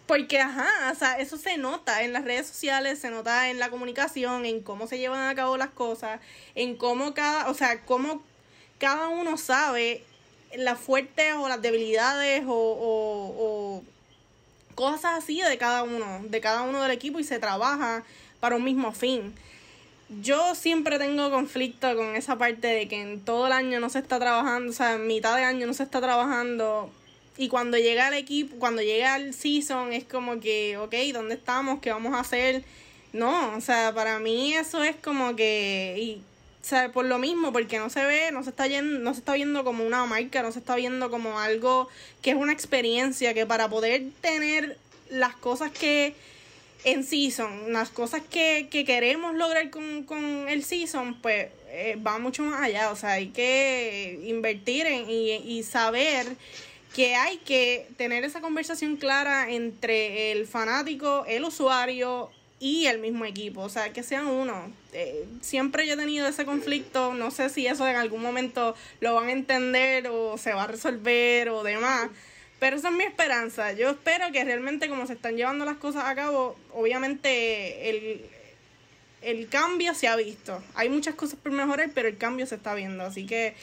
porque, ajá, o sea, eso se nota en las redes sociales, se nota en la comunicación, en cómo se llevan a cabo las cosas, en cómo cada, o sea, cómo cada uno sabe las fuertes o las debilidades o, cosas así de cada uno, de cada uno del equipo y se trabaja para un mismo fin. Yo siempre tengo conflicto con esa parte de que en todo el año no se está trabajando, o sea, en mitad de año no se está trabajando y cuando llega el equipo, cuando llega el season, es como que, ok, ¿dónde estamos? ¿Qué vamos a hacer? No, o sea, para mí eso es como que, y, o sea, por lo mismo, porque no se ve, no se está yendo, no se está viendo como una marca, no se está viendo como algo que es una experiencia, que para poder tener las cosas que en season, las cosas que, que queremos lograr con, con el season, pues eh, va mucho más allá, o sea, hay que invertir en, y, y saber que hay que tener esa conversación clara entre el fanático, el usuario y el mismo equipo, o sea, que sean uno. Eh, siempre yo he tenido ese conflicto, no sé si eso en algún momento lo van a entender o se va a resolver o demás, pero esa es mi esperanza. Yo espero que realmente como se están llevando las cosas a cabo, obviamente el, el cambio se ha visto. Hay muchas cosas por mejorar, pero el cambio se está viendo, así que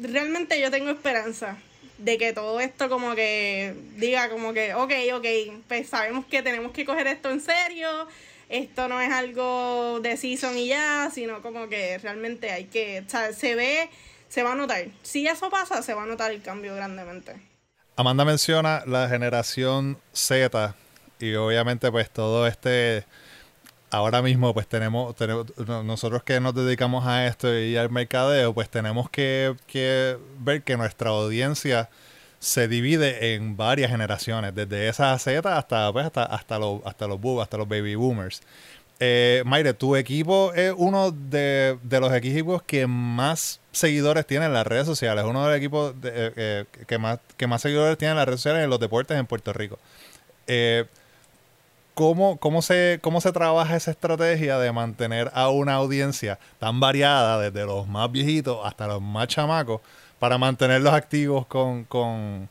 realmente yo tengo esperanza de que todo esto como que diga como que, ok, ok, pues sabemos que tenemos que coger esto en serio, esto no es algo de season y ya, sino como que realmente hay que, o sea, se ve, se va a notar. Si eso pasa, se va a notar el cambio grandemente. Amanda menciona la generación Z y obviamente pues todo este ahora mismo pues tenemos, tenemos, nosotros que nos dedicamos a esto y al mercadeo, pues tenemos que, que, ver que nuestra audiencia se divide en varias generaciones, desde esa Z hasta, pues, hasta, hasta, los, hasta, los, hasta los baby boomers. Eh, Mayre, tu equipo es uno de, de, los equipos que más seguidores tiene en las redes sociales, uno de los equipos de, eh, que, más, que más seguidores tiene en las redes sociales en los deportes en Puerto Rico. Eh, ¿Cómo, cómo, se, ¿Cómo se trabaja esa estrategia de mantener a una audiencia tan variada, desde los más viejitos hasta los más chamacos, para mantenerlos activos con, con,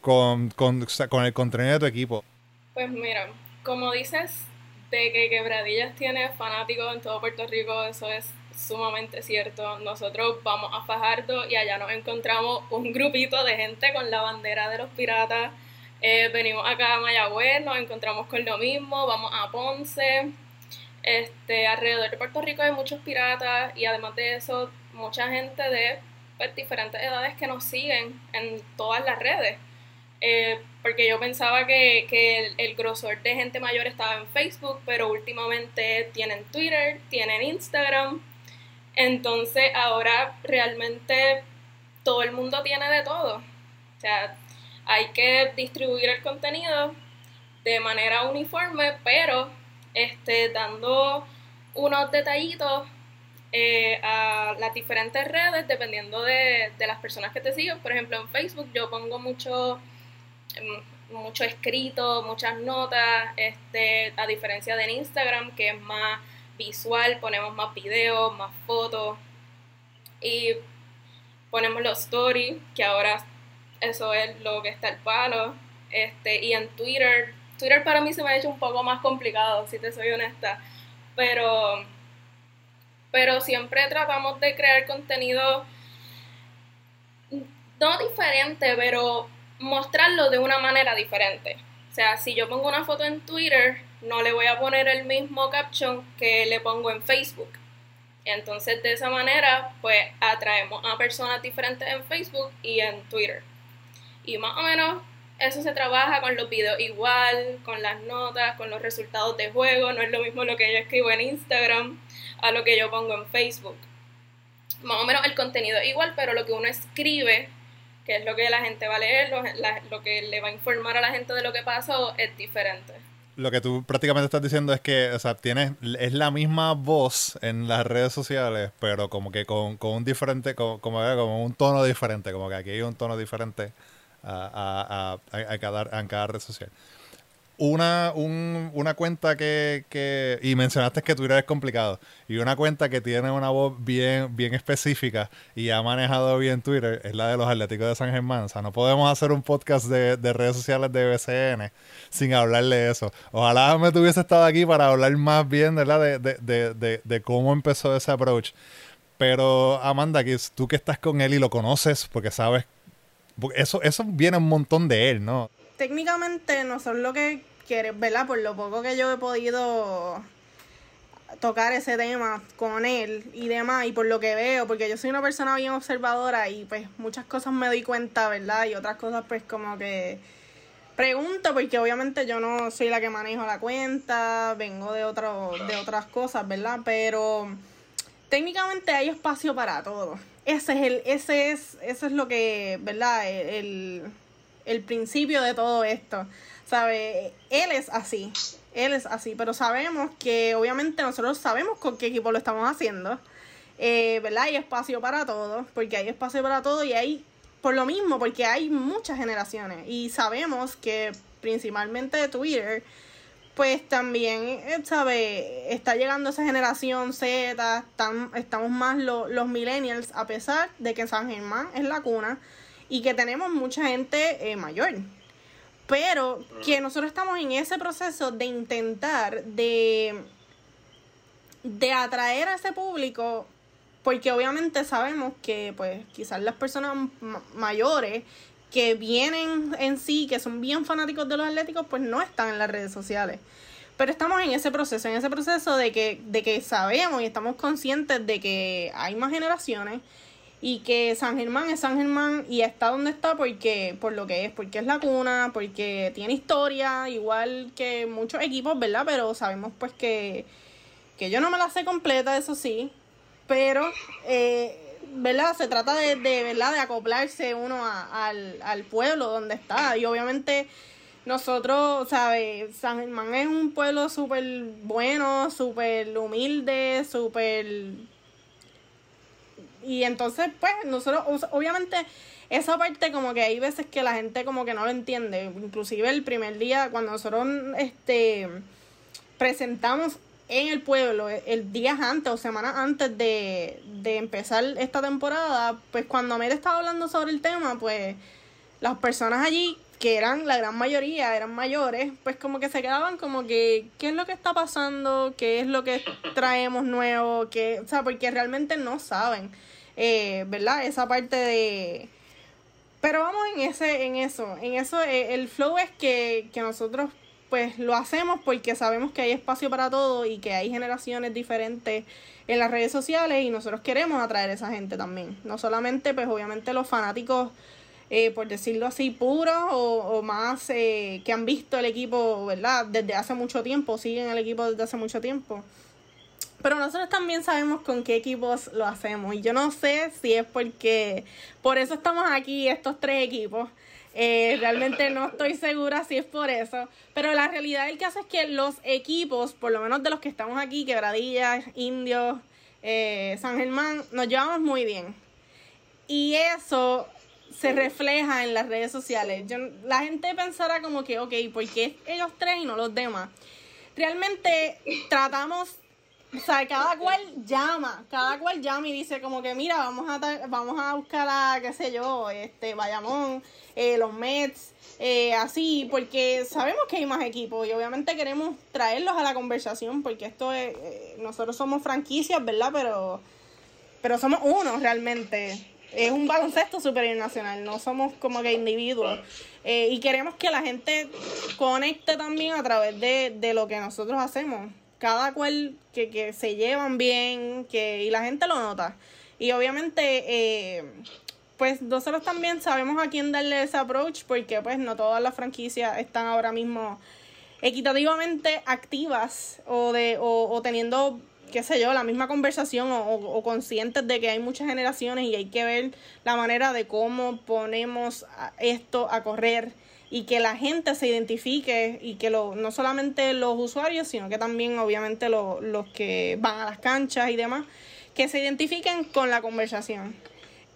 con, con, con el contenido de tu equipo? Pues mira, como dices, de que Quebradillas tiene fanáticos en todo Puerto Rico, eso es sumamente cierto. Nosotros vamos a Fajardo y allá nos encontramos un grupito de gente con la bandera de los piratas. Eh, venimos acá a Mayagüez, nos encontramos con lo mismo, vamos a Ponce. Este, alrededor de Puerto Rico hay muchos piratas y además de eso, mucha gente de pues, diferentes edades que nos siguen en todas las redes. Eh, porque yo pensaba que, el, el, grosor de gente mayor estaba en Facebook, pero últimamente tienen Twitter, tienen Instagram, entonces ahora realmente todo el mundo tiene de todo. O sea, hay que distribuir el contenido de manera uniforme, pero este, dando unos detallitos eh, a las diferentes redes dependiendo de, de, las personas que te siguen. Por ejemplo, en Facebook yo pongo mucho, mm, mucho escrito, muchas notas, este, a diferencia de Instagram, que es más visual, ponemos más videos, más fotos y ponemos los stories, que ahora eso es lo que está el palo. Este, y en Twitter, Twitter para mí se me ha hecho un poco más complicado, si te soy honesta, pero, pero siempre tratamos de crear contenido no diferente, pero mostrarlo de una manera diferente. O sea, si yo pongo una foto en Twitter, no le voy a poner el mismo caption que le pongo en Facebook. Entonces, de esa manera, pues atraemos a personas diferentes en Facebook y en Twitter. Y más o menos eso se trabaja con los videos igual, con las notas, con los resultados de juego. No es lo mismo lo que yo escribo en Instagram a lo que yo pongo en Facebook. Más o menos el contenido es igual, pero lo que uno escribe, que es lo que la gente va a leer, lo, lo que le va a informar a la gente de lo que pasó, es diferente lo que tú prácticamente estás diciendo es que, o sea, tienes, es la misma voz en las redes sociales, pero como que con, un diferente, como, como, un tono diferente, como que aquí hay un tono diferente a, a, a, a cada, cada red social una, un, una cuenta que, que, y mencionaste que Twitter es complicado, y una cuenta que tiene una voz bien, bien específica y ha manejado bien Twitter es la de los Atléticos de San Germán. O sea, no podemos hacer un podcast de, de redes sociales de BCN sin hablarle de eso. Ojalá me tuviese estado aquí para hablar más bien ¿verdad? De, de, de, de cómo empezó ese approach. Pero Amanda, tú que estás con él y lo conoces, porque sabes, eso, eso viene un montón de él, ¿no? técnicamente no son lo que quieres, ¿verdad? Por lo poco que yo he podido tocar ese tema con él y demás, y por lo que veo, porque yo soy una persona bien observadora y pues muchas cosas me doy cuenta, ¿verdad? Y otras cosas pues como que pregunto, porque obviamente yo no soy la que manejo la cuenta, vengo de, otro, de otras cosas, ¿verdad? Pero técnicamente hay espacio para todo. Ese es el, ese es, eso es lo que, ¿verdad? el el principio de todo esto. ¿Sabe? Él es así. Él es así. Pero sabemos que obviamente nosotros sabemos con qué equipo lo estamos haciendo. Eh, ¿Verdad? Hay espacio para todo. Porque hay espacio para todo y hay. Por lo mismo, porque hay muchas generaciones. Y sabemos que principalmente de Twitter. Pues también, eh, ¿sabe? Está llegando esa generación Z, están, estamos más los millennials, a pesar de que San Germán es la cuna y que tenemos mucha gente eh, mayor. Pero que nosotros estamos en ese proceso de intentar de, de atraer a ese público, porque obviamente sabemos que pues quizás las personas mayores que vienen en sí, que son bien fanáticos de los atléticos, pues no están en las redes sociales. Pero estamos en ese proceso, en ese proceso de que, de que sabemos y estamos conscientes de que hay más generaciones y que San Germán es San Germán y está donde está porque por lo que es, porque es la cuna, porque tiene historia, igual que muchos equipos, ¿verdad? Pero sabemos pues que, que yo no me la sé completa, eso sí, pero, eh, ¿verdad? Se trata de, de, ¿verdad? de acoplarse uno al, al pueblo donde está y obviamente nosotros, ¿sabes? San Germán es un pueblo súper bueno, súper humilde, súper y entonces, pues, nosotros, obviamente, esa parte como que hay veces que la gente como que no lo entiende. Inclusive el primer día, cuando nosotros este presentamos en el pueblo, el día antes o semanas antes de, de empezar esta temporada, pues cuando Amel estaba hablando sobre el tema, pues las personas allí que eran la gran mayoría, eran mayores, pues como que se quedaban como que, ¿qué es lo que está pasando? ¿Qué es lo que traemos nuevo? ¿Qué? O sea, porque realmente no saben, eh, ¿verdad? Esa parte de... Pero vamos en ese, en eso, en eso, eh, el flow es que, que nosotros pues lo hacemos porque sabemos que hay espacio para todo y que hay generaciones diferentes en las redes sociales y nosotros queremos atraer a esa gente también. No solamente, pues obviamente los fanáticos eh, por decirlo así, puros o, más eh, que han visto el equipo, ¿verdad? Desde hace mucho tiempo, siguen el equipo desde hace mucho tiempo. Pero nosotros también sabemos con qué equipos lo hacemos. Y yo no sé si es porque por eso estamos aquí, estos tres equipos. Eh, realmente no estoy segura si es por eso. Pero la realidad del caso es que los equipos, por lo menos de los que estamos aquí, Quebradillas, Indios, San Germán, nos llevamos muy bien. Y eso se refleja en las redes sociales. Yo, la gente pensará como que, ok, ¿por qué ellos tres y no los demás? Realmente tratamos, o sea, cada cual llama, cada cual llama y dice como que, mira, vamos a, vamos a buscar a, qué sé yo, este, Bayamón, eh, los Mets, eh, así, porque sabemos que hay más equipos y obviamente queremos traerlos a la conversación porque esto es, eh, nosotros somos franquicias, ¿verdad? Pero, pero somos uno realmente es un baloncesto superior nacional, no somos como que individuos. Y queremos que la gente conecte también a través de, lo que nosotros hacemos. Cada cual que, que se llevan bien, que y la gente lo nota. Y obviamente, pues nosotros también sabemos a quién darle ese approach, porque pues no todas las franquicias están ahora mismo equitativamente activas o, de, o, o teniendo qué sé yo, la misma conversación o, conscientes de que hay muchas generaciones y hay que ver la manera de cómo ponemos esto a correr y que la gente se identifique y que lo, no solamente los usuarios, sino que también obviamente los que van a las canchas y demás, que se identifiquen con la conversación.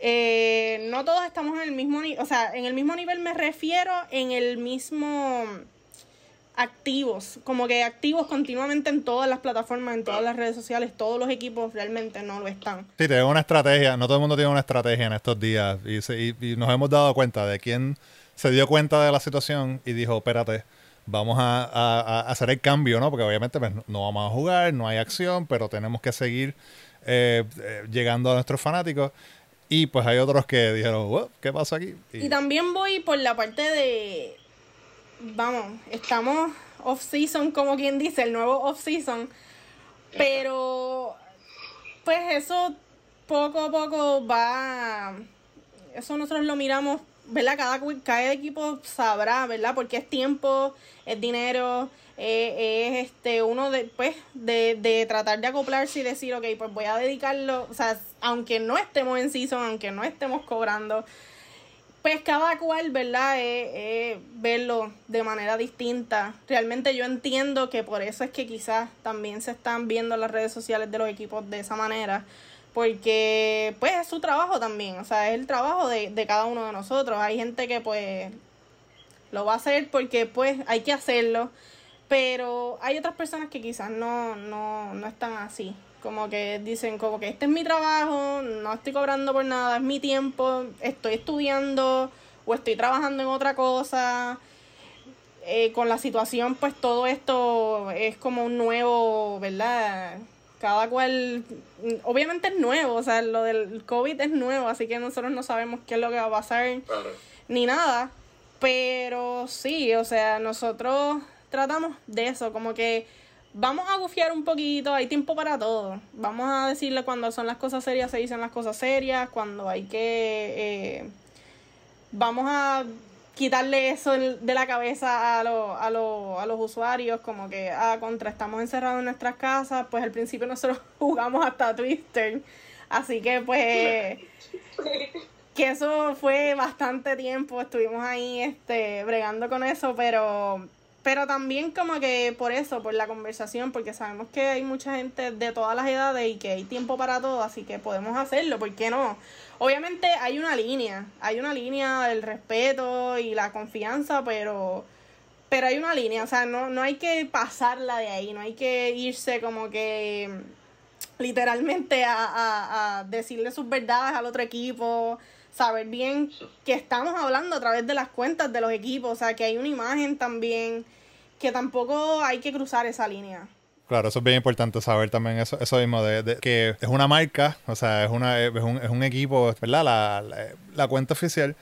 Eh, no todos estamos en el mismo nivel, o sea, en el mismo nivel me refiero en el mismo activos, como que activos continuamente en todas las plataformas, en todas las redes sociales, todos los equipos realmente no lo están. Sí, tiene una estrategia, no todo el mundo tiene una estrategia en estos días y, y, nos hemos dado cuenta de quién se dio cuenta de la situación y dijo, espérate, vamos a, hacer el cambio, ¿no? Porque obviamente pues, no vamos a jugar, no hay acción, pero tenemos que seguir eh, eh, llegando a nuestros fanáticos. Y pues hay otros que dijeron, ¿qué pasa aquí? y también voy por la parte de vamos, estamos off-season, como quien dice, el nuevo off-season. Pero, pues eso poco a poco va. Eso nosotros lo miramos, ¿verdad? Cada, cada equipo sabrá, ¿verdad? Porque es tiempo, es dinero, es este uno de, pues, de, de tratar de acoplarse y decir, ok, pues voy a dedicarlo, o sea, aunque no estemos en season, aunque no estemos cobrando, pues cada cual, ¿verdad? Es, verlo de manera distinta. Realmente yo entiendo que por eso es que quizás también se están viendo las redes sociales de los equipos de esa manera. Porque pues es su trabajo también, o sea, es el trabajo de, de cada uno de nosotros. Hay gente que pues lo va a hacer porque pues hay que hacerlo. Pero hay otras personas que quizás no, no, no están así. Como que dicen como que este es mi trabajo, no estoy cobrando por nada, es mi tiempo, estoy estudiando o estoy trabajando en otra cosa. Eh, con la situación, pues todo esto es como un nuevo, ¿verdad? Cada cual, obviamente es nuevo, o sea, lo del COVID es nuevo, así que nosotros no sabemos qué es lo que va a pasar ni nada. Pero sí, o sea, nosotros tratamos de eso, como que vamos a gufiar un poquito, hay tiempo para todo. Vamos a decirle cuando son las cosas serias, se dicen las cosas serias, cuando hay que... Eh, vamos a quitarle eso de la cabeza a, a, a los usuarios, como que, ah, contra, estamos encerrados en nuestras casas, pues al principio nosotros <laughs> jugamos hasta Twister, así que pues... <laughs> que eso fue bastante tiempo, estuvimos ahí este bregando con eso, pero pero también como que por eso, por la conversación, porque sabemos que hay mucha gente de todas las edades y que hay tiempo para todo, así que podemos hacerlo, ¿por qué no? Obviamente hay una línea, hay una línea del respeto y la confianza, pero pero hay una línea, o sea, no, no hay que pasarla de ahí, no hay que irse como que literalmente a, a, a decirle sus verdades al otro equipo, saber bien que estamos hablando a través de las cuentas de los equipos, o sea, que hay una imagen también, que tampoco hay que cruzar esa línea. Claro, eso es bien importante saber también eso, eso mismo, de, que es una marca, o sea, es, una, es, un, es un equipo, ¿verdad? La, cuenta oficial,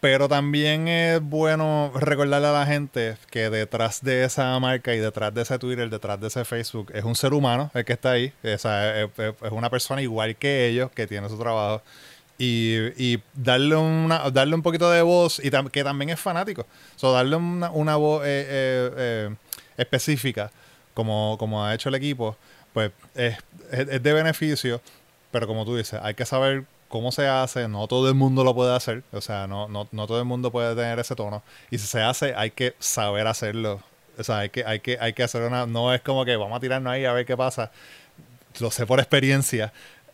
pero también es bueno recordarle a la gente que detrás de esa marca y detrás de ese Twitter, detrás de ese Facebook, es un ser humano el que está ahí, o sea, es, una persona igual que ellos, que tiene su trabajo. Y, y, darle una darle un poquito de voz y que también es fanático. O darle una, una voz eh, eh, eh, específica como, como ha hecho el equipo, pues es, es, de beneficio, pero como tú dices, hay que saber cómo se hace, no todo el mundo lo puede hacer, o sea, no, no, no todo el mundo puede tener ese tono, y si se hace, hay que saber hacerlo, o sea, hay que, hay que, hay que hacer una, no es como que vamos a tirarnos ahí a ver qué pasa, lo sé por experiencia,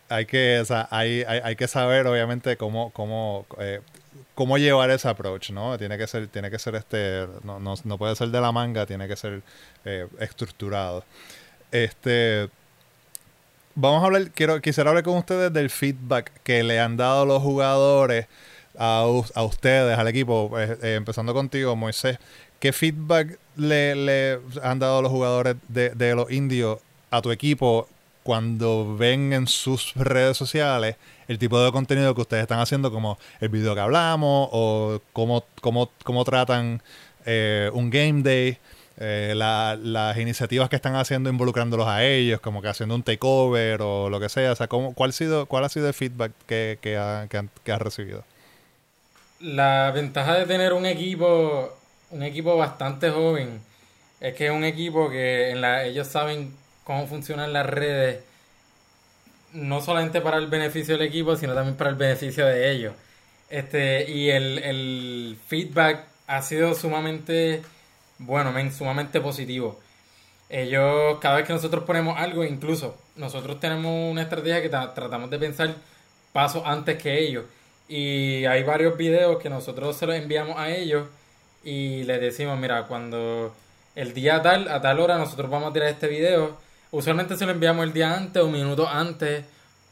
hay que, hay, hay, hay que saber obviamente cómo, cómo eh, cómo llevar ese approach, ¿no? Tiene que ser, tiene que ser este, no, no, no puede ser de la manga, tiene que ser eh, estructurado. Este, vamos a hablar, quiero, quisiera hablar con ustedes del feedback que le han dado los jugadores a, a ustedes, al equipo, eh, eh, empezando contigo, Moisés. ¿Qué feedback le, le han dado los jugadores de, de los indios a tu equipo cuando ven en sus redes sociales el tipo de contenido que ustedes están haciendo, como el video que hablamos, o cómo, cómo, cómo tratan eh, un game day, eh, las iniciativas que están haciendo involucrándolos a ellos, como que haciendo un takeover o lo que sea. O sea, ¿cómo, cuál, ha sido, ¿cuál ha sido el feedback que, que, ha, que, recibido? La ventaja de tener un equipo, un equipo bastante joven, es que es un equipo que en la, ellos saben cómo funcionan las redes, no solamente para el beneficio del equipo, sino también para el beneficio de ellos. Este, y el, feedback ha sido sumamente bueno, sumamente positivo. Ellos, cada vez que nosotros ponemos algo, incluso nosotros tenemos una estrategia que tratamos de pensar pasos antes que ellos. Y hay varios videos que nosotros se los enviamos a ellos y les decimos, mira, cuando el día tal, a tal hora, nosotros vamos a tirar este video Usualmente se lo enviamos el día antes o minutos antes,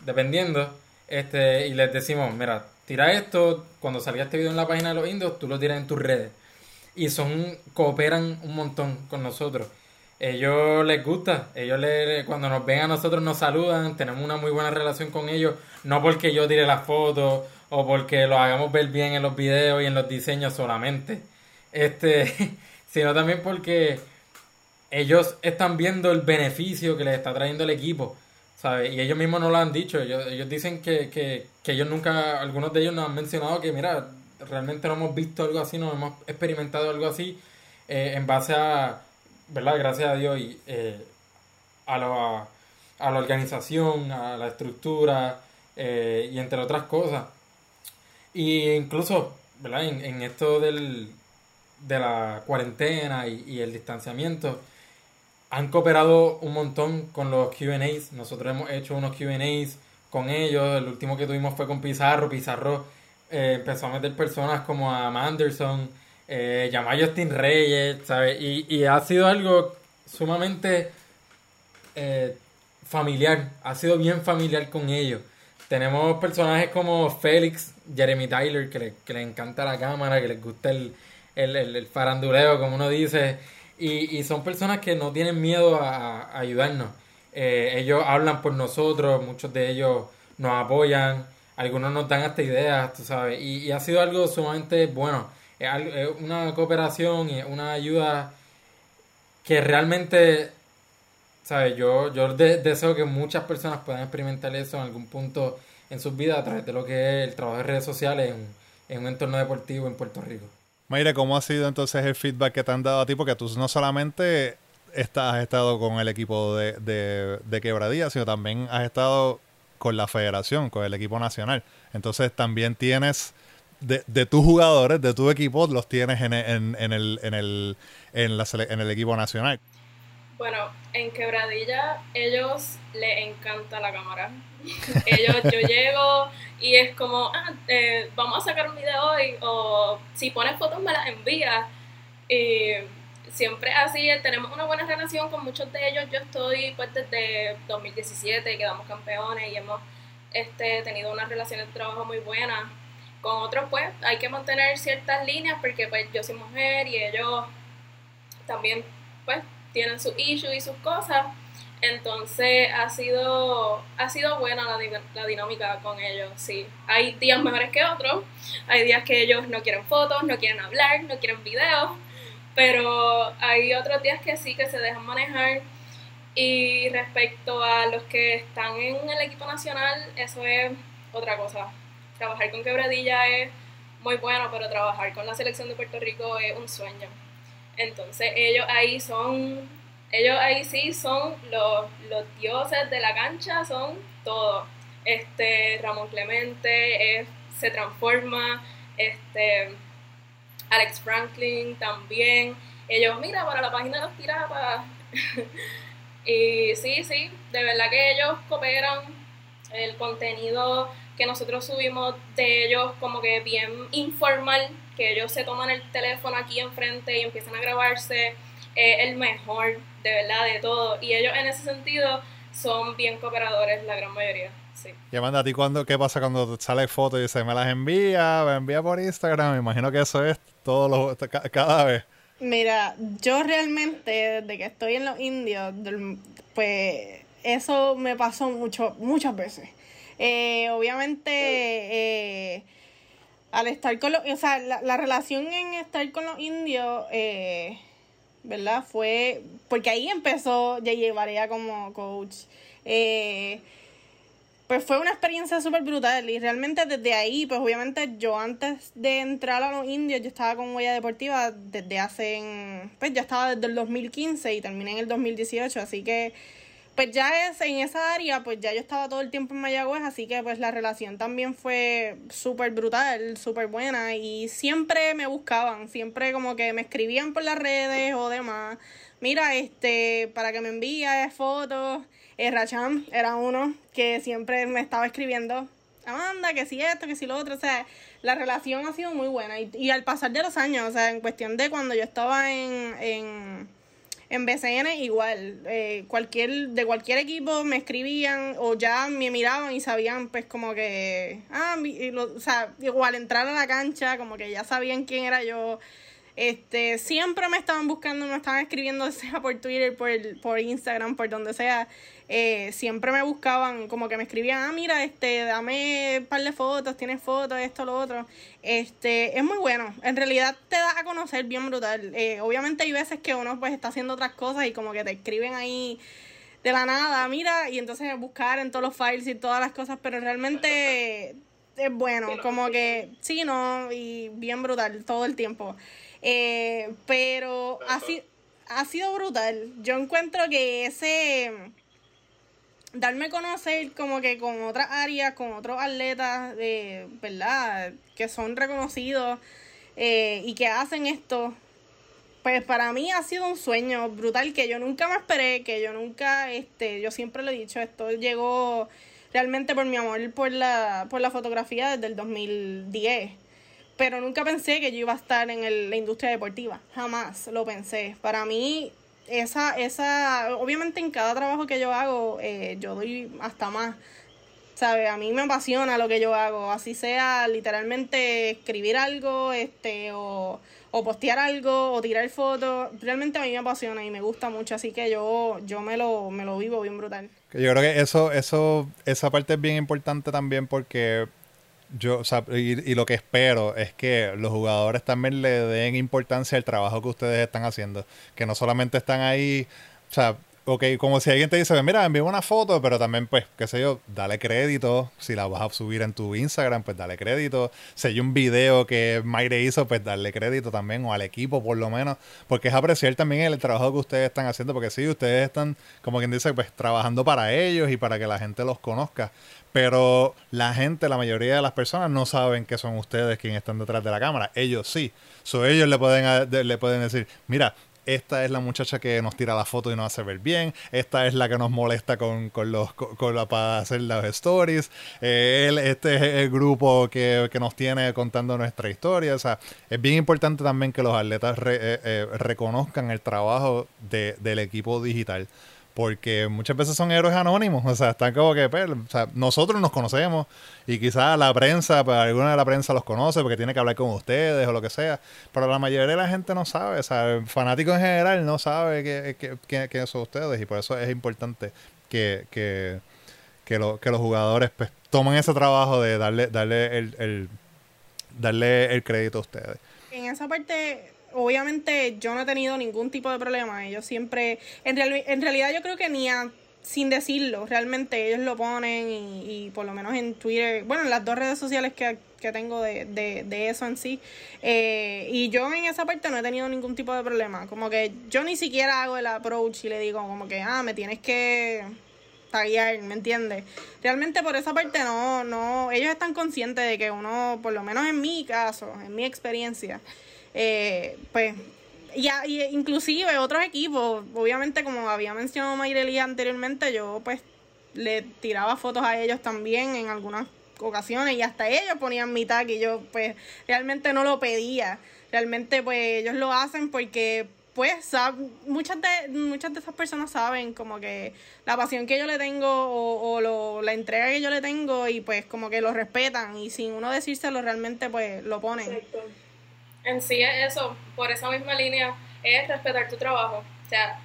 dependiendo. Este, y les decimos, mira, tira esto, cuando salga este video en la página de los indios, tú lo tiras en tus redes. Y son, cooperan un montón con nosotros. Ellos les gusta, ellos le, cuando nos ven a nosotros nos saludan, tenemos una muy buena relación con ellos, no porque yo tire las fotos o porque lo hagamos ver bien en los videos y en los diseños solamente, este, <laughs> sino también porque ellos están viendo el beneficio que les está trayendo el equipo, ¿sabes? Y ellos mismos no lo han dicho, ellos, dicen que, que, ellos nunca, algunos de ellos nos han mencionado que, mira, realmente no hemos visto algo así, no hemos experimentado algo así eh, en base a, ¿verdad? Gracias a Dios y eh, a, la, a la organización, a la estructura eh, y entre otras cosas. Y incluso, ¿verdad? En, esto del, de la cuarentena y el distanciamiento, han cooperado un montón con los QAs. Nosotros hemos hecho unos QAs con ellos. El último que tuvimos fue con Pizarro. Pizarro eh, empezó a meter personas como a Manderson, eh, llamó a Justin Reyes, ¿sabes? Y, ha sido algo sumamente eh, familiar. Ha sido bien familiar con ellos. Tenemos personajes como Félix, Jeremy Tyler, que le, que le encanta la cámara, que les gusta el, el, el faranduleo, como uno dice. Y, y son personas que no tienen miedo a, ayudarnos. Eh, ellos hablan por nosotros, muchos de ellos nos apoyan, algunos nos dan hasta ideas, tú sabes. Y, ha sido algo sumamente bueno. Es, una cooperación y una ayuda que realmente, ¿sabes? Yo, yo deseo que muchas personas puedan experimentar eso en algún punto en sus vidas a través de lo que es el trabajo de redes sociales en un entorno deportivo en Puerto Rico. Mayre, ¿cómo ha sido entonces el feedback que te han dado a ti? Porque tú no solamente estás, has estado con el equipo de, de, de Quebradilla, sino también has estado con la federación, con el equipo nacional. Entonces también tienes de, de tus jugadores, de tu equipo, los tienes en, en, en el, en, el, en, la, en el equipo nacional. Bueno, en Quebradilla ellos les encanta la cámara. ellos, yo <laughs> llego y es como, ah, eh, vamos a sacar un video hoy, o si pones fotos me las envías. Y siempre así, tenemos una buena relación con muchos de ellos. Yo estoy pues desde 2017, quedamos campeones y hemos este, tenido una relación de trabajo muy buena con otros pues hay que mantener ciertas líneas porque pues yo soy mujer y ellos también pues tienen sus issues y sus cosas. Entonces ha sido, ha sido buena la, la, dinámica con ellos, sí. Hay días mejores que otros, hay días que ellos no quieren fotos, no quieren hablar, no quieren videos, pero hay otros días que sí, que se dejan manejar. Y respecto a los que están en el equipo nacional, eso es otra cosa. Trabajar con quebradilla es muy bueno, pero trabajar con la selección de Puerto Rico es un sueño. Entonces ellos ahí son, ellos ahí sí son los, los dioses de la cancha, son todo. Este, Ramón Clemente se transforma, este, Alex Franklin también. Ellos, mira, para la página de los piratas. <laughs> y sí, sí, de verdad que ellos cooperan. El contenido que nosotros subimos de ellos como que bien informal, que ellos se toman el teléfono aquí enfrente y empiezan a grabarse, es el mejor, de verdad, de todo. Y ellos en ese sentido son bien cooperadores, la gran mayoría. Sí. Y Amanda, ¿a ti cuando, qué pasa cuando sale fotos y dice, me las envía, me envía por Instagram? Me imagino que eso es todos los, cada vez. Mira, yo realmente, desde que estoy en los indios, pues eso me pasó mucho, muchas veces. Eh, obviamente, eh, al estar con los, o sea, la, relación en estar con los indios, eh, ¿verdad? Fue, porque ahí empezó J.J. Barea como coach. pues fue una experiencia súper brutal y realmente desde ahí, pues obviamente yo antes de entrar a los indios, yo estaba con Huella Deportiva desde hace, pues ya estaba desde el 2015 y terminé en el 2018, así que pues ya es, en esa área, pues ya yo estaba todo el tiempo en Mayagüez, así que pues la relación también fue súper brutal, súper buena y siempre me buscaban, siempre como que me escribían por las redes o demás. Mira, este, para que me envíe fotos, eh, Racham era uno que siempre me estaba escribiendo, Amanda, que si esto, que si lo otro, o sea, la relación ha sido muy buena y, y al pasar de los años, o sea, en cuestión de cuando yo estaba en, en en BCN igual, eh, cualquier, de cualquier equipo me escribían o ya me miraban y sabían pues como que, ah, o sea, igual entrar a la cancha, como que ya sabían quién era yo. Este, siempre me estaban buscando, me estaban escribiendo, <laughs> sea por Twitter, por, por Instagram, por donde sea. Eh, siempre me buscaban, como que me escribían, ah, mira, este, dame un par de fotos, tienes fotos, esto, lo otro. Este, es muy bueno. En realidad te da a conocer bien brutal. Eh, obviamente hay veces que uno pues está haciendo otras cosas y como que te escriben ahí de la nada, mira, y entonces buscar en todos los files y todas las cosas, pero realmente es bueno, como que sí, no, y bien brutal todo el tiempo. Eh, pero así ha sido brutal. Yo encuentro que ese darme a conocer como que con otras áreas, con otros atletas, de ¿verdad? Que son reconocidos eh, y que hacen esto. Pues para mí ha sido un sueño brutal que yo nunca me esperé, que yo nunca, este, yo siempre lo he dicho, esto llegó realmente por mi amor por la, por la fotografía desde el 2010. Pero nunca pensé que yo iba a estar en la industria deportiva, jamás lo pensé. Para mí esa, esa, obviamente en cada trabajo que yo hago, eh, yo doy hasta más. ¿Sabes? A mí me apasiona lo que yo hago, así sea literalmente escribir algo, este, o, o postear algo, o tirar fotos, realmente a mí me apasiona y me gusta mucho, así que yo, yo me lo, me lo vivo bien brutal. Yo creo que eso, eso, esa parte es bien importante también porque yo, o sea, y, lo que espero es que los jugadores también le den importancia al trabajo que ustedes están haciendo. Que no solamente están ahí, o sea, ok, como si alguien te dice, mira, envíe una foto, pero también, pues, qué sé yo, dale crédito. Si la vas a subir en tu Instagram, pues dale crédito. Si hay un video que Mayre hizo, pues darle crédito también, o al equipo por lo menos. Porque es apreciar también el trabajo que ustedes están haciendo, porque sí, ustedes están, como quien dice, pues trabajando para ellos y para que la gente los conozca pero la gente, la mayoría de las personas no saben que son ustedes quienes están detrás de la cámara. Ellos sí. So, ellos le pueden, le pueden decir, mira, esta es la muchacha que nos tira la foto y nos hace ver bien, esta es la que nos molesta con, los con, la, para hacer las stories, eh, este es el grupo que, nos tiene contando nuestra historia. O sea, es bien importante también que los atletas eh, eh, reconozcan el trabajo del equipo digital porque muchas veces son héroes anónimos, o sea, están como que, pues, o sea, nosotros nos conocemos y quizás la prensa, pues alguna de la prensa los conoce porque tiene que hablar con ustedes o lo que sea, pero la mayoría de la gente no sabe, o sea, el fanático en general no sabe quiénes son ustedes y por eso es importante que, que, que, que los jugadores pues tomen ese trabajo de darle, darle el, el, darle el crédito a ustedes. En esa parte obviamente yo no he tenido ningún tipo de problema. Ellos siempre, en, en realidad yo creo que ni sin decirlo, realmente ellos lo ponen y, por lo menos en Twitter, bueno, en las dos redes sociales que, tengo de, de, eso en sí. Eh, y yo en esa parte no he tenido ningún tipo de problema. Como que yo ni siquiera hago el approach y le digo como que, ah, me tienes que taguear, ¿me entiendes? Realmente por esa parte no, no, ellos están conscientes de que uno, por lo menos en mi caso, en mi experiencia, eh, pues ya y inclusive otros equipos, obviamente como había mencionado Mayreli anteriormente, yo pues le tiraba fotos a ellos también en algunas ocasiones y hasta ellos ponían mi tag y yo pues realmente no lo pedía. Realmente pues ellos lo hacen porque pues muchas de muchas de esas personas saben como que la pasión que yo le tengo o, lo, la entrega que yo le tengo y pues como que lo respetan y sin uno decírselo realmente pues lo ponen en sí es eso, por esa misma línea, es respetar tu trabajo. O sea,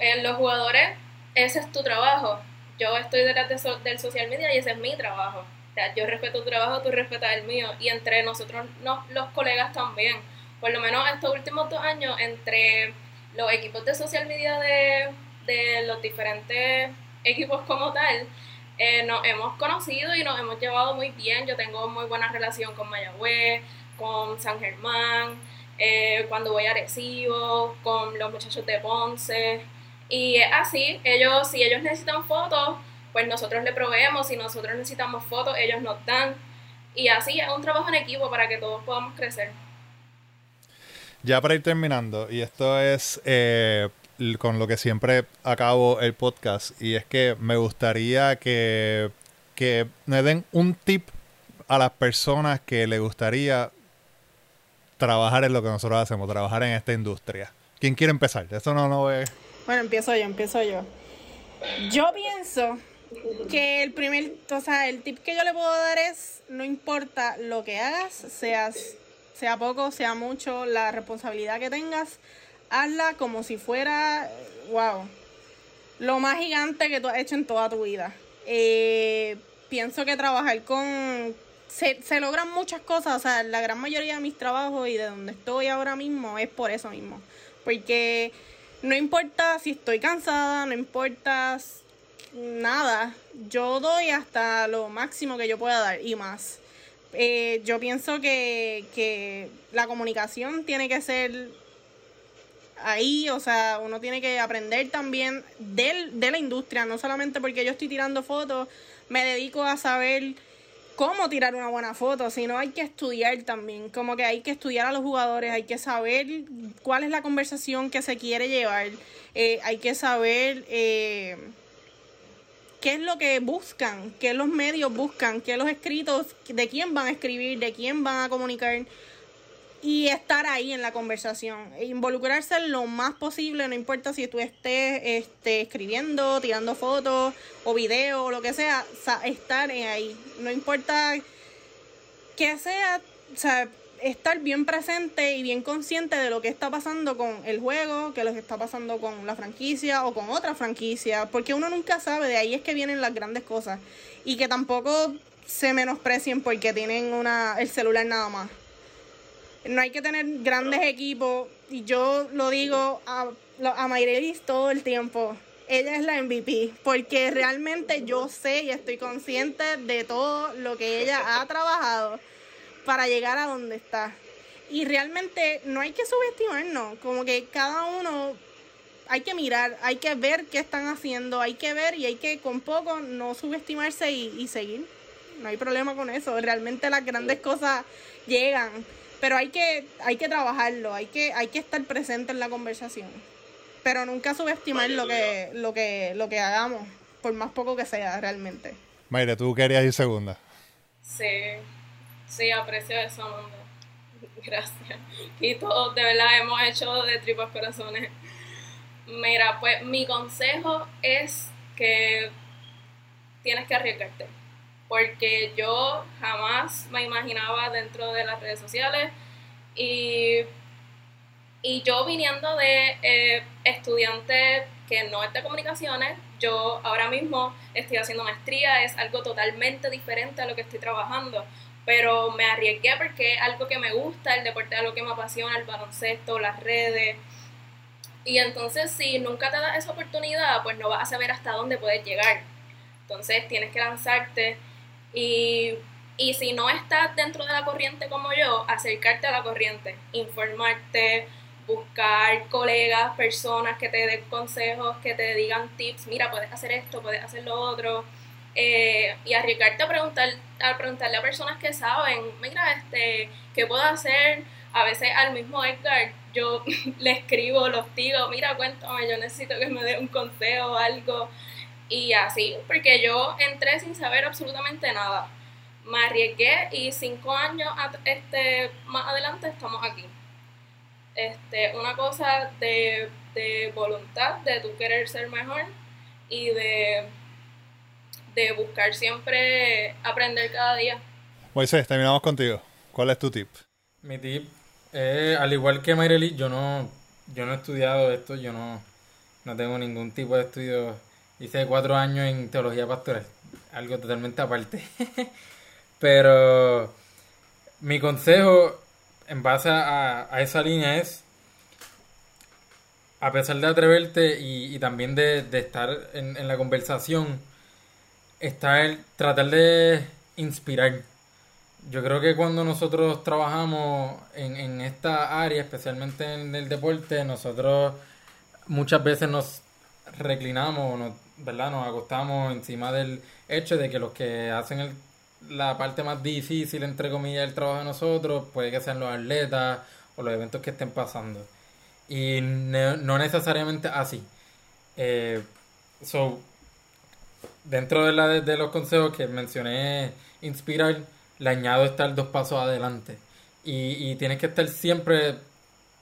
en los jugadores, ese es tu trabajo. Yo estoy detrás del social media y ese es mi trabajo. O sea, yo respeto tu trabajo, tú respetas el mío. Y entre nosotros, los colegas también. Por lo menos estos últimos dos años, entre los equipos de social media de, de los diferentes equipos como tal, eh, nos hemos conocido y nos hemos llevado muy bien. Yo tengo muy buena relación con Mayagüez, con San Germán, eh, cuando voy a Arecibo, con los muchachos de Ponce. Y así, ellos, si ellos necesitan fotos, pues nosotros le proveemos, si nosotros necesitamos fotos, ellos nos dan. Y así es un trabajo en equipo para que todos podamos crecer. Ya para ir terminando, y esto es eh, con lo que siempre acabo el podcast, y es que me gustaría que, que me den un tip a las personas que le gustaría trabajar en lo que nosotros hacemos, trabajar en esta industria. ¿Quién quiere empezar? Eso no, no es... Bueno, empiezo yo, empiezo yo. Yo pienso que el primer, o sea, el tip que yo le puedo dar es, no importa lo que hagas, seas, sea poco, sea mucho, la responsabilidad que tengas, hazla como si fuera, wow, lo más gigante que tú has hecho en toda tu vida. Eh, pienso que trabajar con, se, logran muchas cosas, o sea, la gran mayoría de mis trabajos y de donde estoy ahora mismo es por eso mismo. Porque no importa si estoy cansada, no importa nada, yo doy hasta lo máximo que yo pueda dar y más. Eh, yo pienso que, que la comunicación tiene que ser ahí, o sea, uno tiene que aprender también del, de la industria, no solamente porque yo estoy tirando fotos, me dedico a saber cómo tirar una buena foto, sino hay que estudiar también, como que hay que estudiar a los jugadores, hay que saber cuál es la conversación que se quiere llevar, eh, hay que saber eh, qué es lo que buscan, qué los medios buscan, qué los escritos, de quién van a escribir, de quién van a comunicar y estar ahí en la conversación, involucrarse lo más posible, no importa si tú estés este, escribiendo, tirando fotos o videos o lo que sea, estar ahí, no importa que sea, o sea, estar bien presente y bien consciente de lo que está pasando con el juego, que lo que está pasando con la franquicia o con otra franquicia, porque uno nunca sabe, de ahí es que vienen las grandes cosas. Y que tampoco se menosprecien porque tienen una el celular nada más no hay que tener grandes equipos. Y yo lo digo a, a Mayrelis todo el tiempo. Ella es la MVP, porque realmente yo sé y estoy consciente de todo lo que ella ha <laughs> trabajado para llegar a donde está. Y realmente no hay que subestimarnos, como que cada uno hay que mirar, hay que ver qué están haciendo, hay que ver y hay que con poco no subestimarse y, y seguir. No hay problema con eso, realmente las grandes cosas llegan pero hay que, hay que trabajarlo, hay que, hay que estar presente en la conversación. Pero nunca subestimar lo que, lo que, lo que hagamos, por más poco que sea realmente. Mayre, ¿tú querías ir segunda? Sí, sí, aprecio eso, mundo. <laughs> Gracias. Y todos de verdad hemos hecho de tripas corazones. Mira, pues mi consejo es que tienes que arriesgarte. Porque yo jamás me imaginaba dentro de las redes sociales y, y yo viniendo de eh, estudiante que no es de comunicaciones, yo ahora mismo estoy haciendo maestría, es algo totalmente diferente a lo que estoy trabajando, pero me arriesgué porque es algo que me gusta, el deporte es algo que me apasiona, el baloncesto, las redes. Y entonces si nunca te das esa oportunidad, pues no vas a saber hasta dónde puedes llegar. Entonces tienes que lanzarte y, y si no estás dentro de la corriente como yo, acercarte a la corriente, informarte, buscar colegas, personas que te den consejos, que te digan tips, mira, puedes hacer esto, puedes hacer lo otro, eh, y arriesgarte a, preguntar, a preguntarle a personas que saben, mira, este, ¿qué puedo hacer? A veces al mismo Edgar yo <laughs> le escribo, los digo, mira, cuéntame, yo necesito que me dé un consejo o algo, y así, porque yo entré sin saber absolutamente nada. Me arriesgué y cinco años este, más adelante estamos aquí este, una cosa de, voluntad, de tu querer ser mejor y de, de buscar siempre aprender cada día. Moisés, terminamos contigo. ¿Cuál es tu tip? Mi tip, es, al igual que Mayreli, yo no, yo no he estudiado esto, yo no, no tengo ningún tipo de estudio. Hice cuatro años en teología pastoral, algo totalmente aparte. <laughs> Pero mi consejo en base a, esa línea es, a pesar de atreverte y, también de, estar en, la conversación, estar, tratar de inspirar. Yo creo que cuando nosotros trabajamos en, en esta área, especialmente en el deporte, nosotros muchas veces nos reclinamos, nos, ¿verdad? Nos acostamos encima del hecho de que los que hacen el la parte más difícil, entre comillas, del trabajo de nosotros puede que sean los atletas o los eventos que estén pasando. Y no, necesariamente así. Eh, so, dentro de, la, de los consejos que mencioné, inspirar, le añado estar dos pasos adelante. Y, y tienes que estar siempre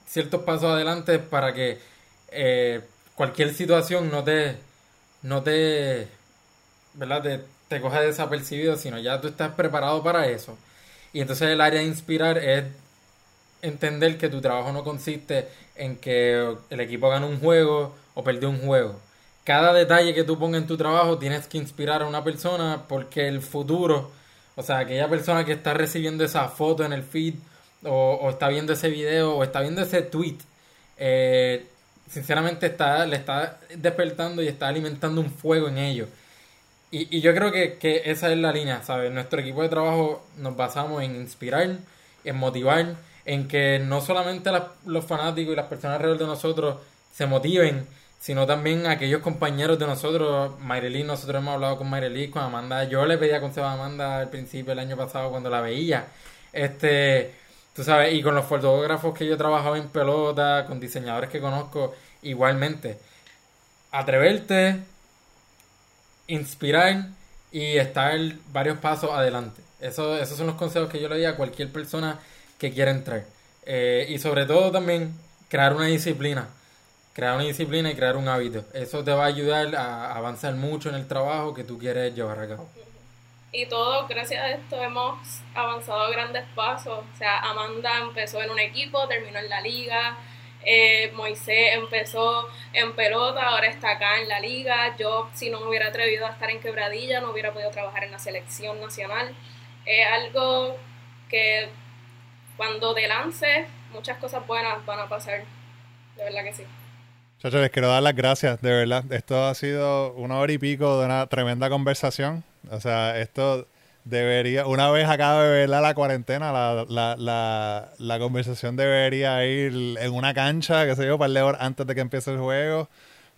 ciertos pasos adelante para que eh, cualquier situación no te, no te, ¿verdad? Te, te coge desapercibido, sino ya tú estás preparado para eso. Y entonces el área de inspirar es entender que tu trabajo no consiste en que el equipo gane un juego o perdió un juego. Cada detalle que tú pongas en tu trabajo tienes que inspirar a una persona porque el futuro, o sea, aquella persona que está recibiendo esa foto en el feed o, está viendo ese video o está viendo ese tweet, eh, sinceramente está, le está despertando y está alimentando un fuego en ellos. Y, yo creo que, esa es la línea, ¿sabes? Nuestro equipo de trabajo nos basamos en inspirar, en motivar, en que no solamente los fanáticos y las personas alrededor de nosotros se motiven, sino también aquellos compañeros de nosotros, Mayreli, nosotros hemos hablado con Mayreli, con Amanda, yo le pedía consejo a Amanda al principio del año pasado cuando la veía, este, tú sabes, y con los fotógrafos que yo he trabajado en pelota, con diseñadores que conozco, igualmente, atreverte, inspirar y estar varios pasos adelante. Eso, esos son los consejos que yo le doy a cualquier persona que quiera entrar. Eh, y sobre todo también crear una disciplina. Crear una disciplina y crear un hábito. Eso te va a ayudar a avanzar mucho en el trabajo que tú quieres llevar a cabo. Y todo, gracias a esto, hemos avanzado grandes pasos. O sea, Amanda empezó en un equipo, terminó en la liga, eh, Moisés empezó en pelota, ahora está acá en la liga. Yo, si no me hubiera atrevido a estar en quebradilla, no hubiera podido trabajar en la selección nacional. Es algo que cuando te lances, muchas cosas buenas van a pasar. De verdad que sí. Chacho, les quiero dar las gracias, de verdad. Esto ha sido una hora y pico de una tremenda conversación. O sea, esto debería, una vez acabe de verla la cuarentena, la, la, la, la, conversación debería ir en una cancha, que sé yo, para horas antes de que empiece el juego,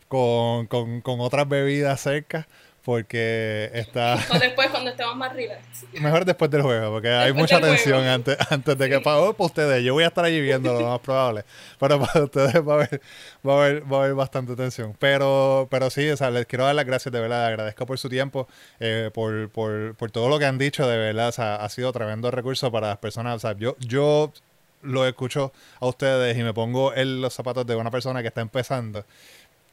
con, con, con otras bebidas cerca porque está... <laughs> O después cuando estemos más relax. Mejor después del juego, porque hay mucha tensión antes, antes de que... Para, oh, para ustedes, yo voy a estar allí viendo lo más probable, pero <laughs> para ustedes va a haber, va a haber, va a haber bastante tensión. Pero, pero sí, o sea, les quiero dar las gracias, de verdad, agradezco por su tiempo, eh, por, por, por todo lo que han dicho, de verdad, o sea, ha sido tremendo recurso para las personas, o sea, yo... yo lo escucho a ustedes y me pongo en los zapatos de una persona que está empezando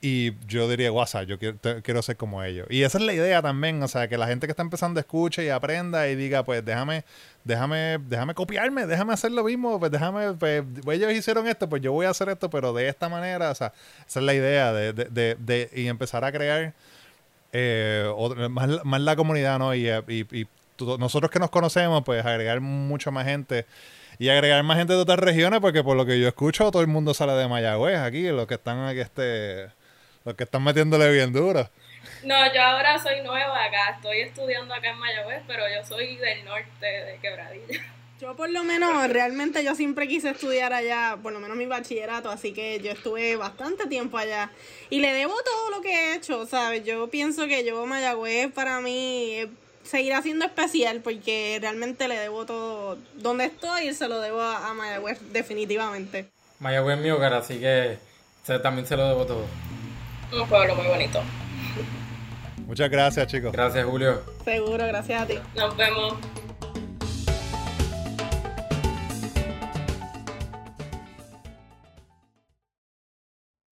Y yo diría, WhatsApp, yo quiero, quiero ser como ellos. Y esa es la idea también, o sea, que la gente que está empezando escuche y aprenda y diga, pues déjame, déjame, déjame copiarme, déjame hacer lo mismo, pues déjame, pues ellos hicieron esto, pues yo voy a hacer esto, pero de esta manera, o sea, esa es la idea de, de, de, de- y empezar a crear eh, otra- más, más la comunidad, ¿no? Y, eh, y, y nosotros que nos conocemos, pues agregar mucha más gente y agregar más gente de otras regiones, porque por lo que yo escucho, todo el mundo sale de Mayagüez aquí, los que están aquí, este, los que están metiéndole bien duro. No, yo ahora soy nueva acá, estoy estudiando acá en Mayagüez, pero yo soy del norte de Quebradilla. Yo por lo menos, realmente yo siempre quise estudiar allá, por lo menos mi bachillerato, así que yo estuve bastante tiempo allá. Y le debo todo lo que he hecho, ¿sabes? Yo pienso que yo Mayagüez para mí eh, seguirá siendo especial porque realmente le debo todo. Donde estoy se lo debo a, a Mayagüez definitivamente. Mayagüez es mi hogar, así que se- también se lo debo todo. Un pueblo muy bonito. Muchas gracias, chicos. Gracias, Julio. Seguro, gracias a ti. Nos vemos.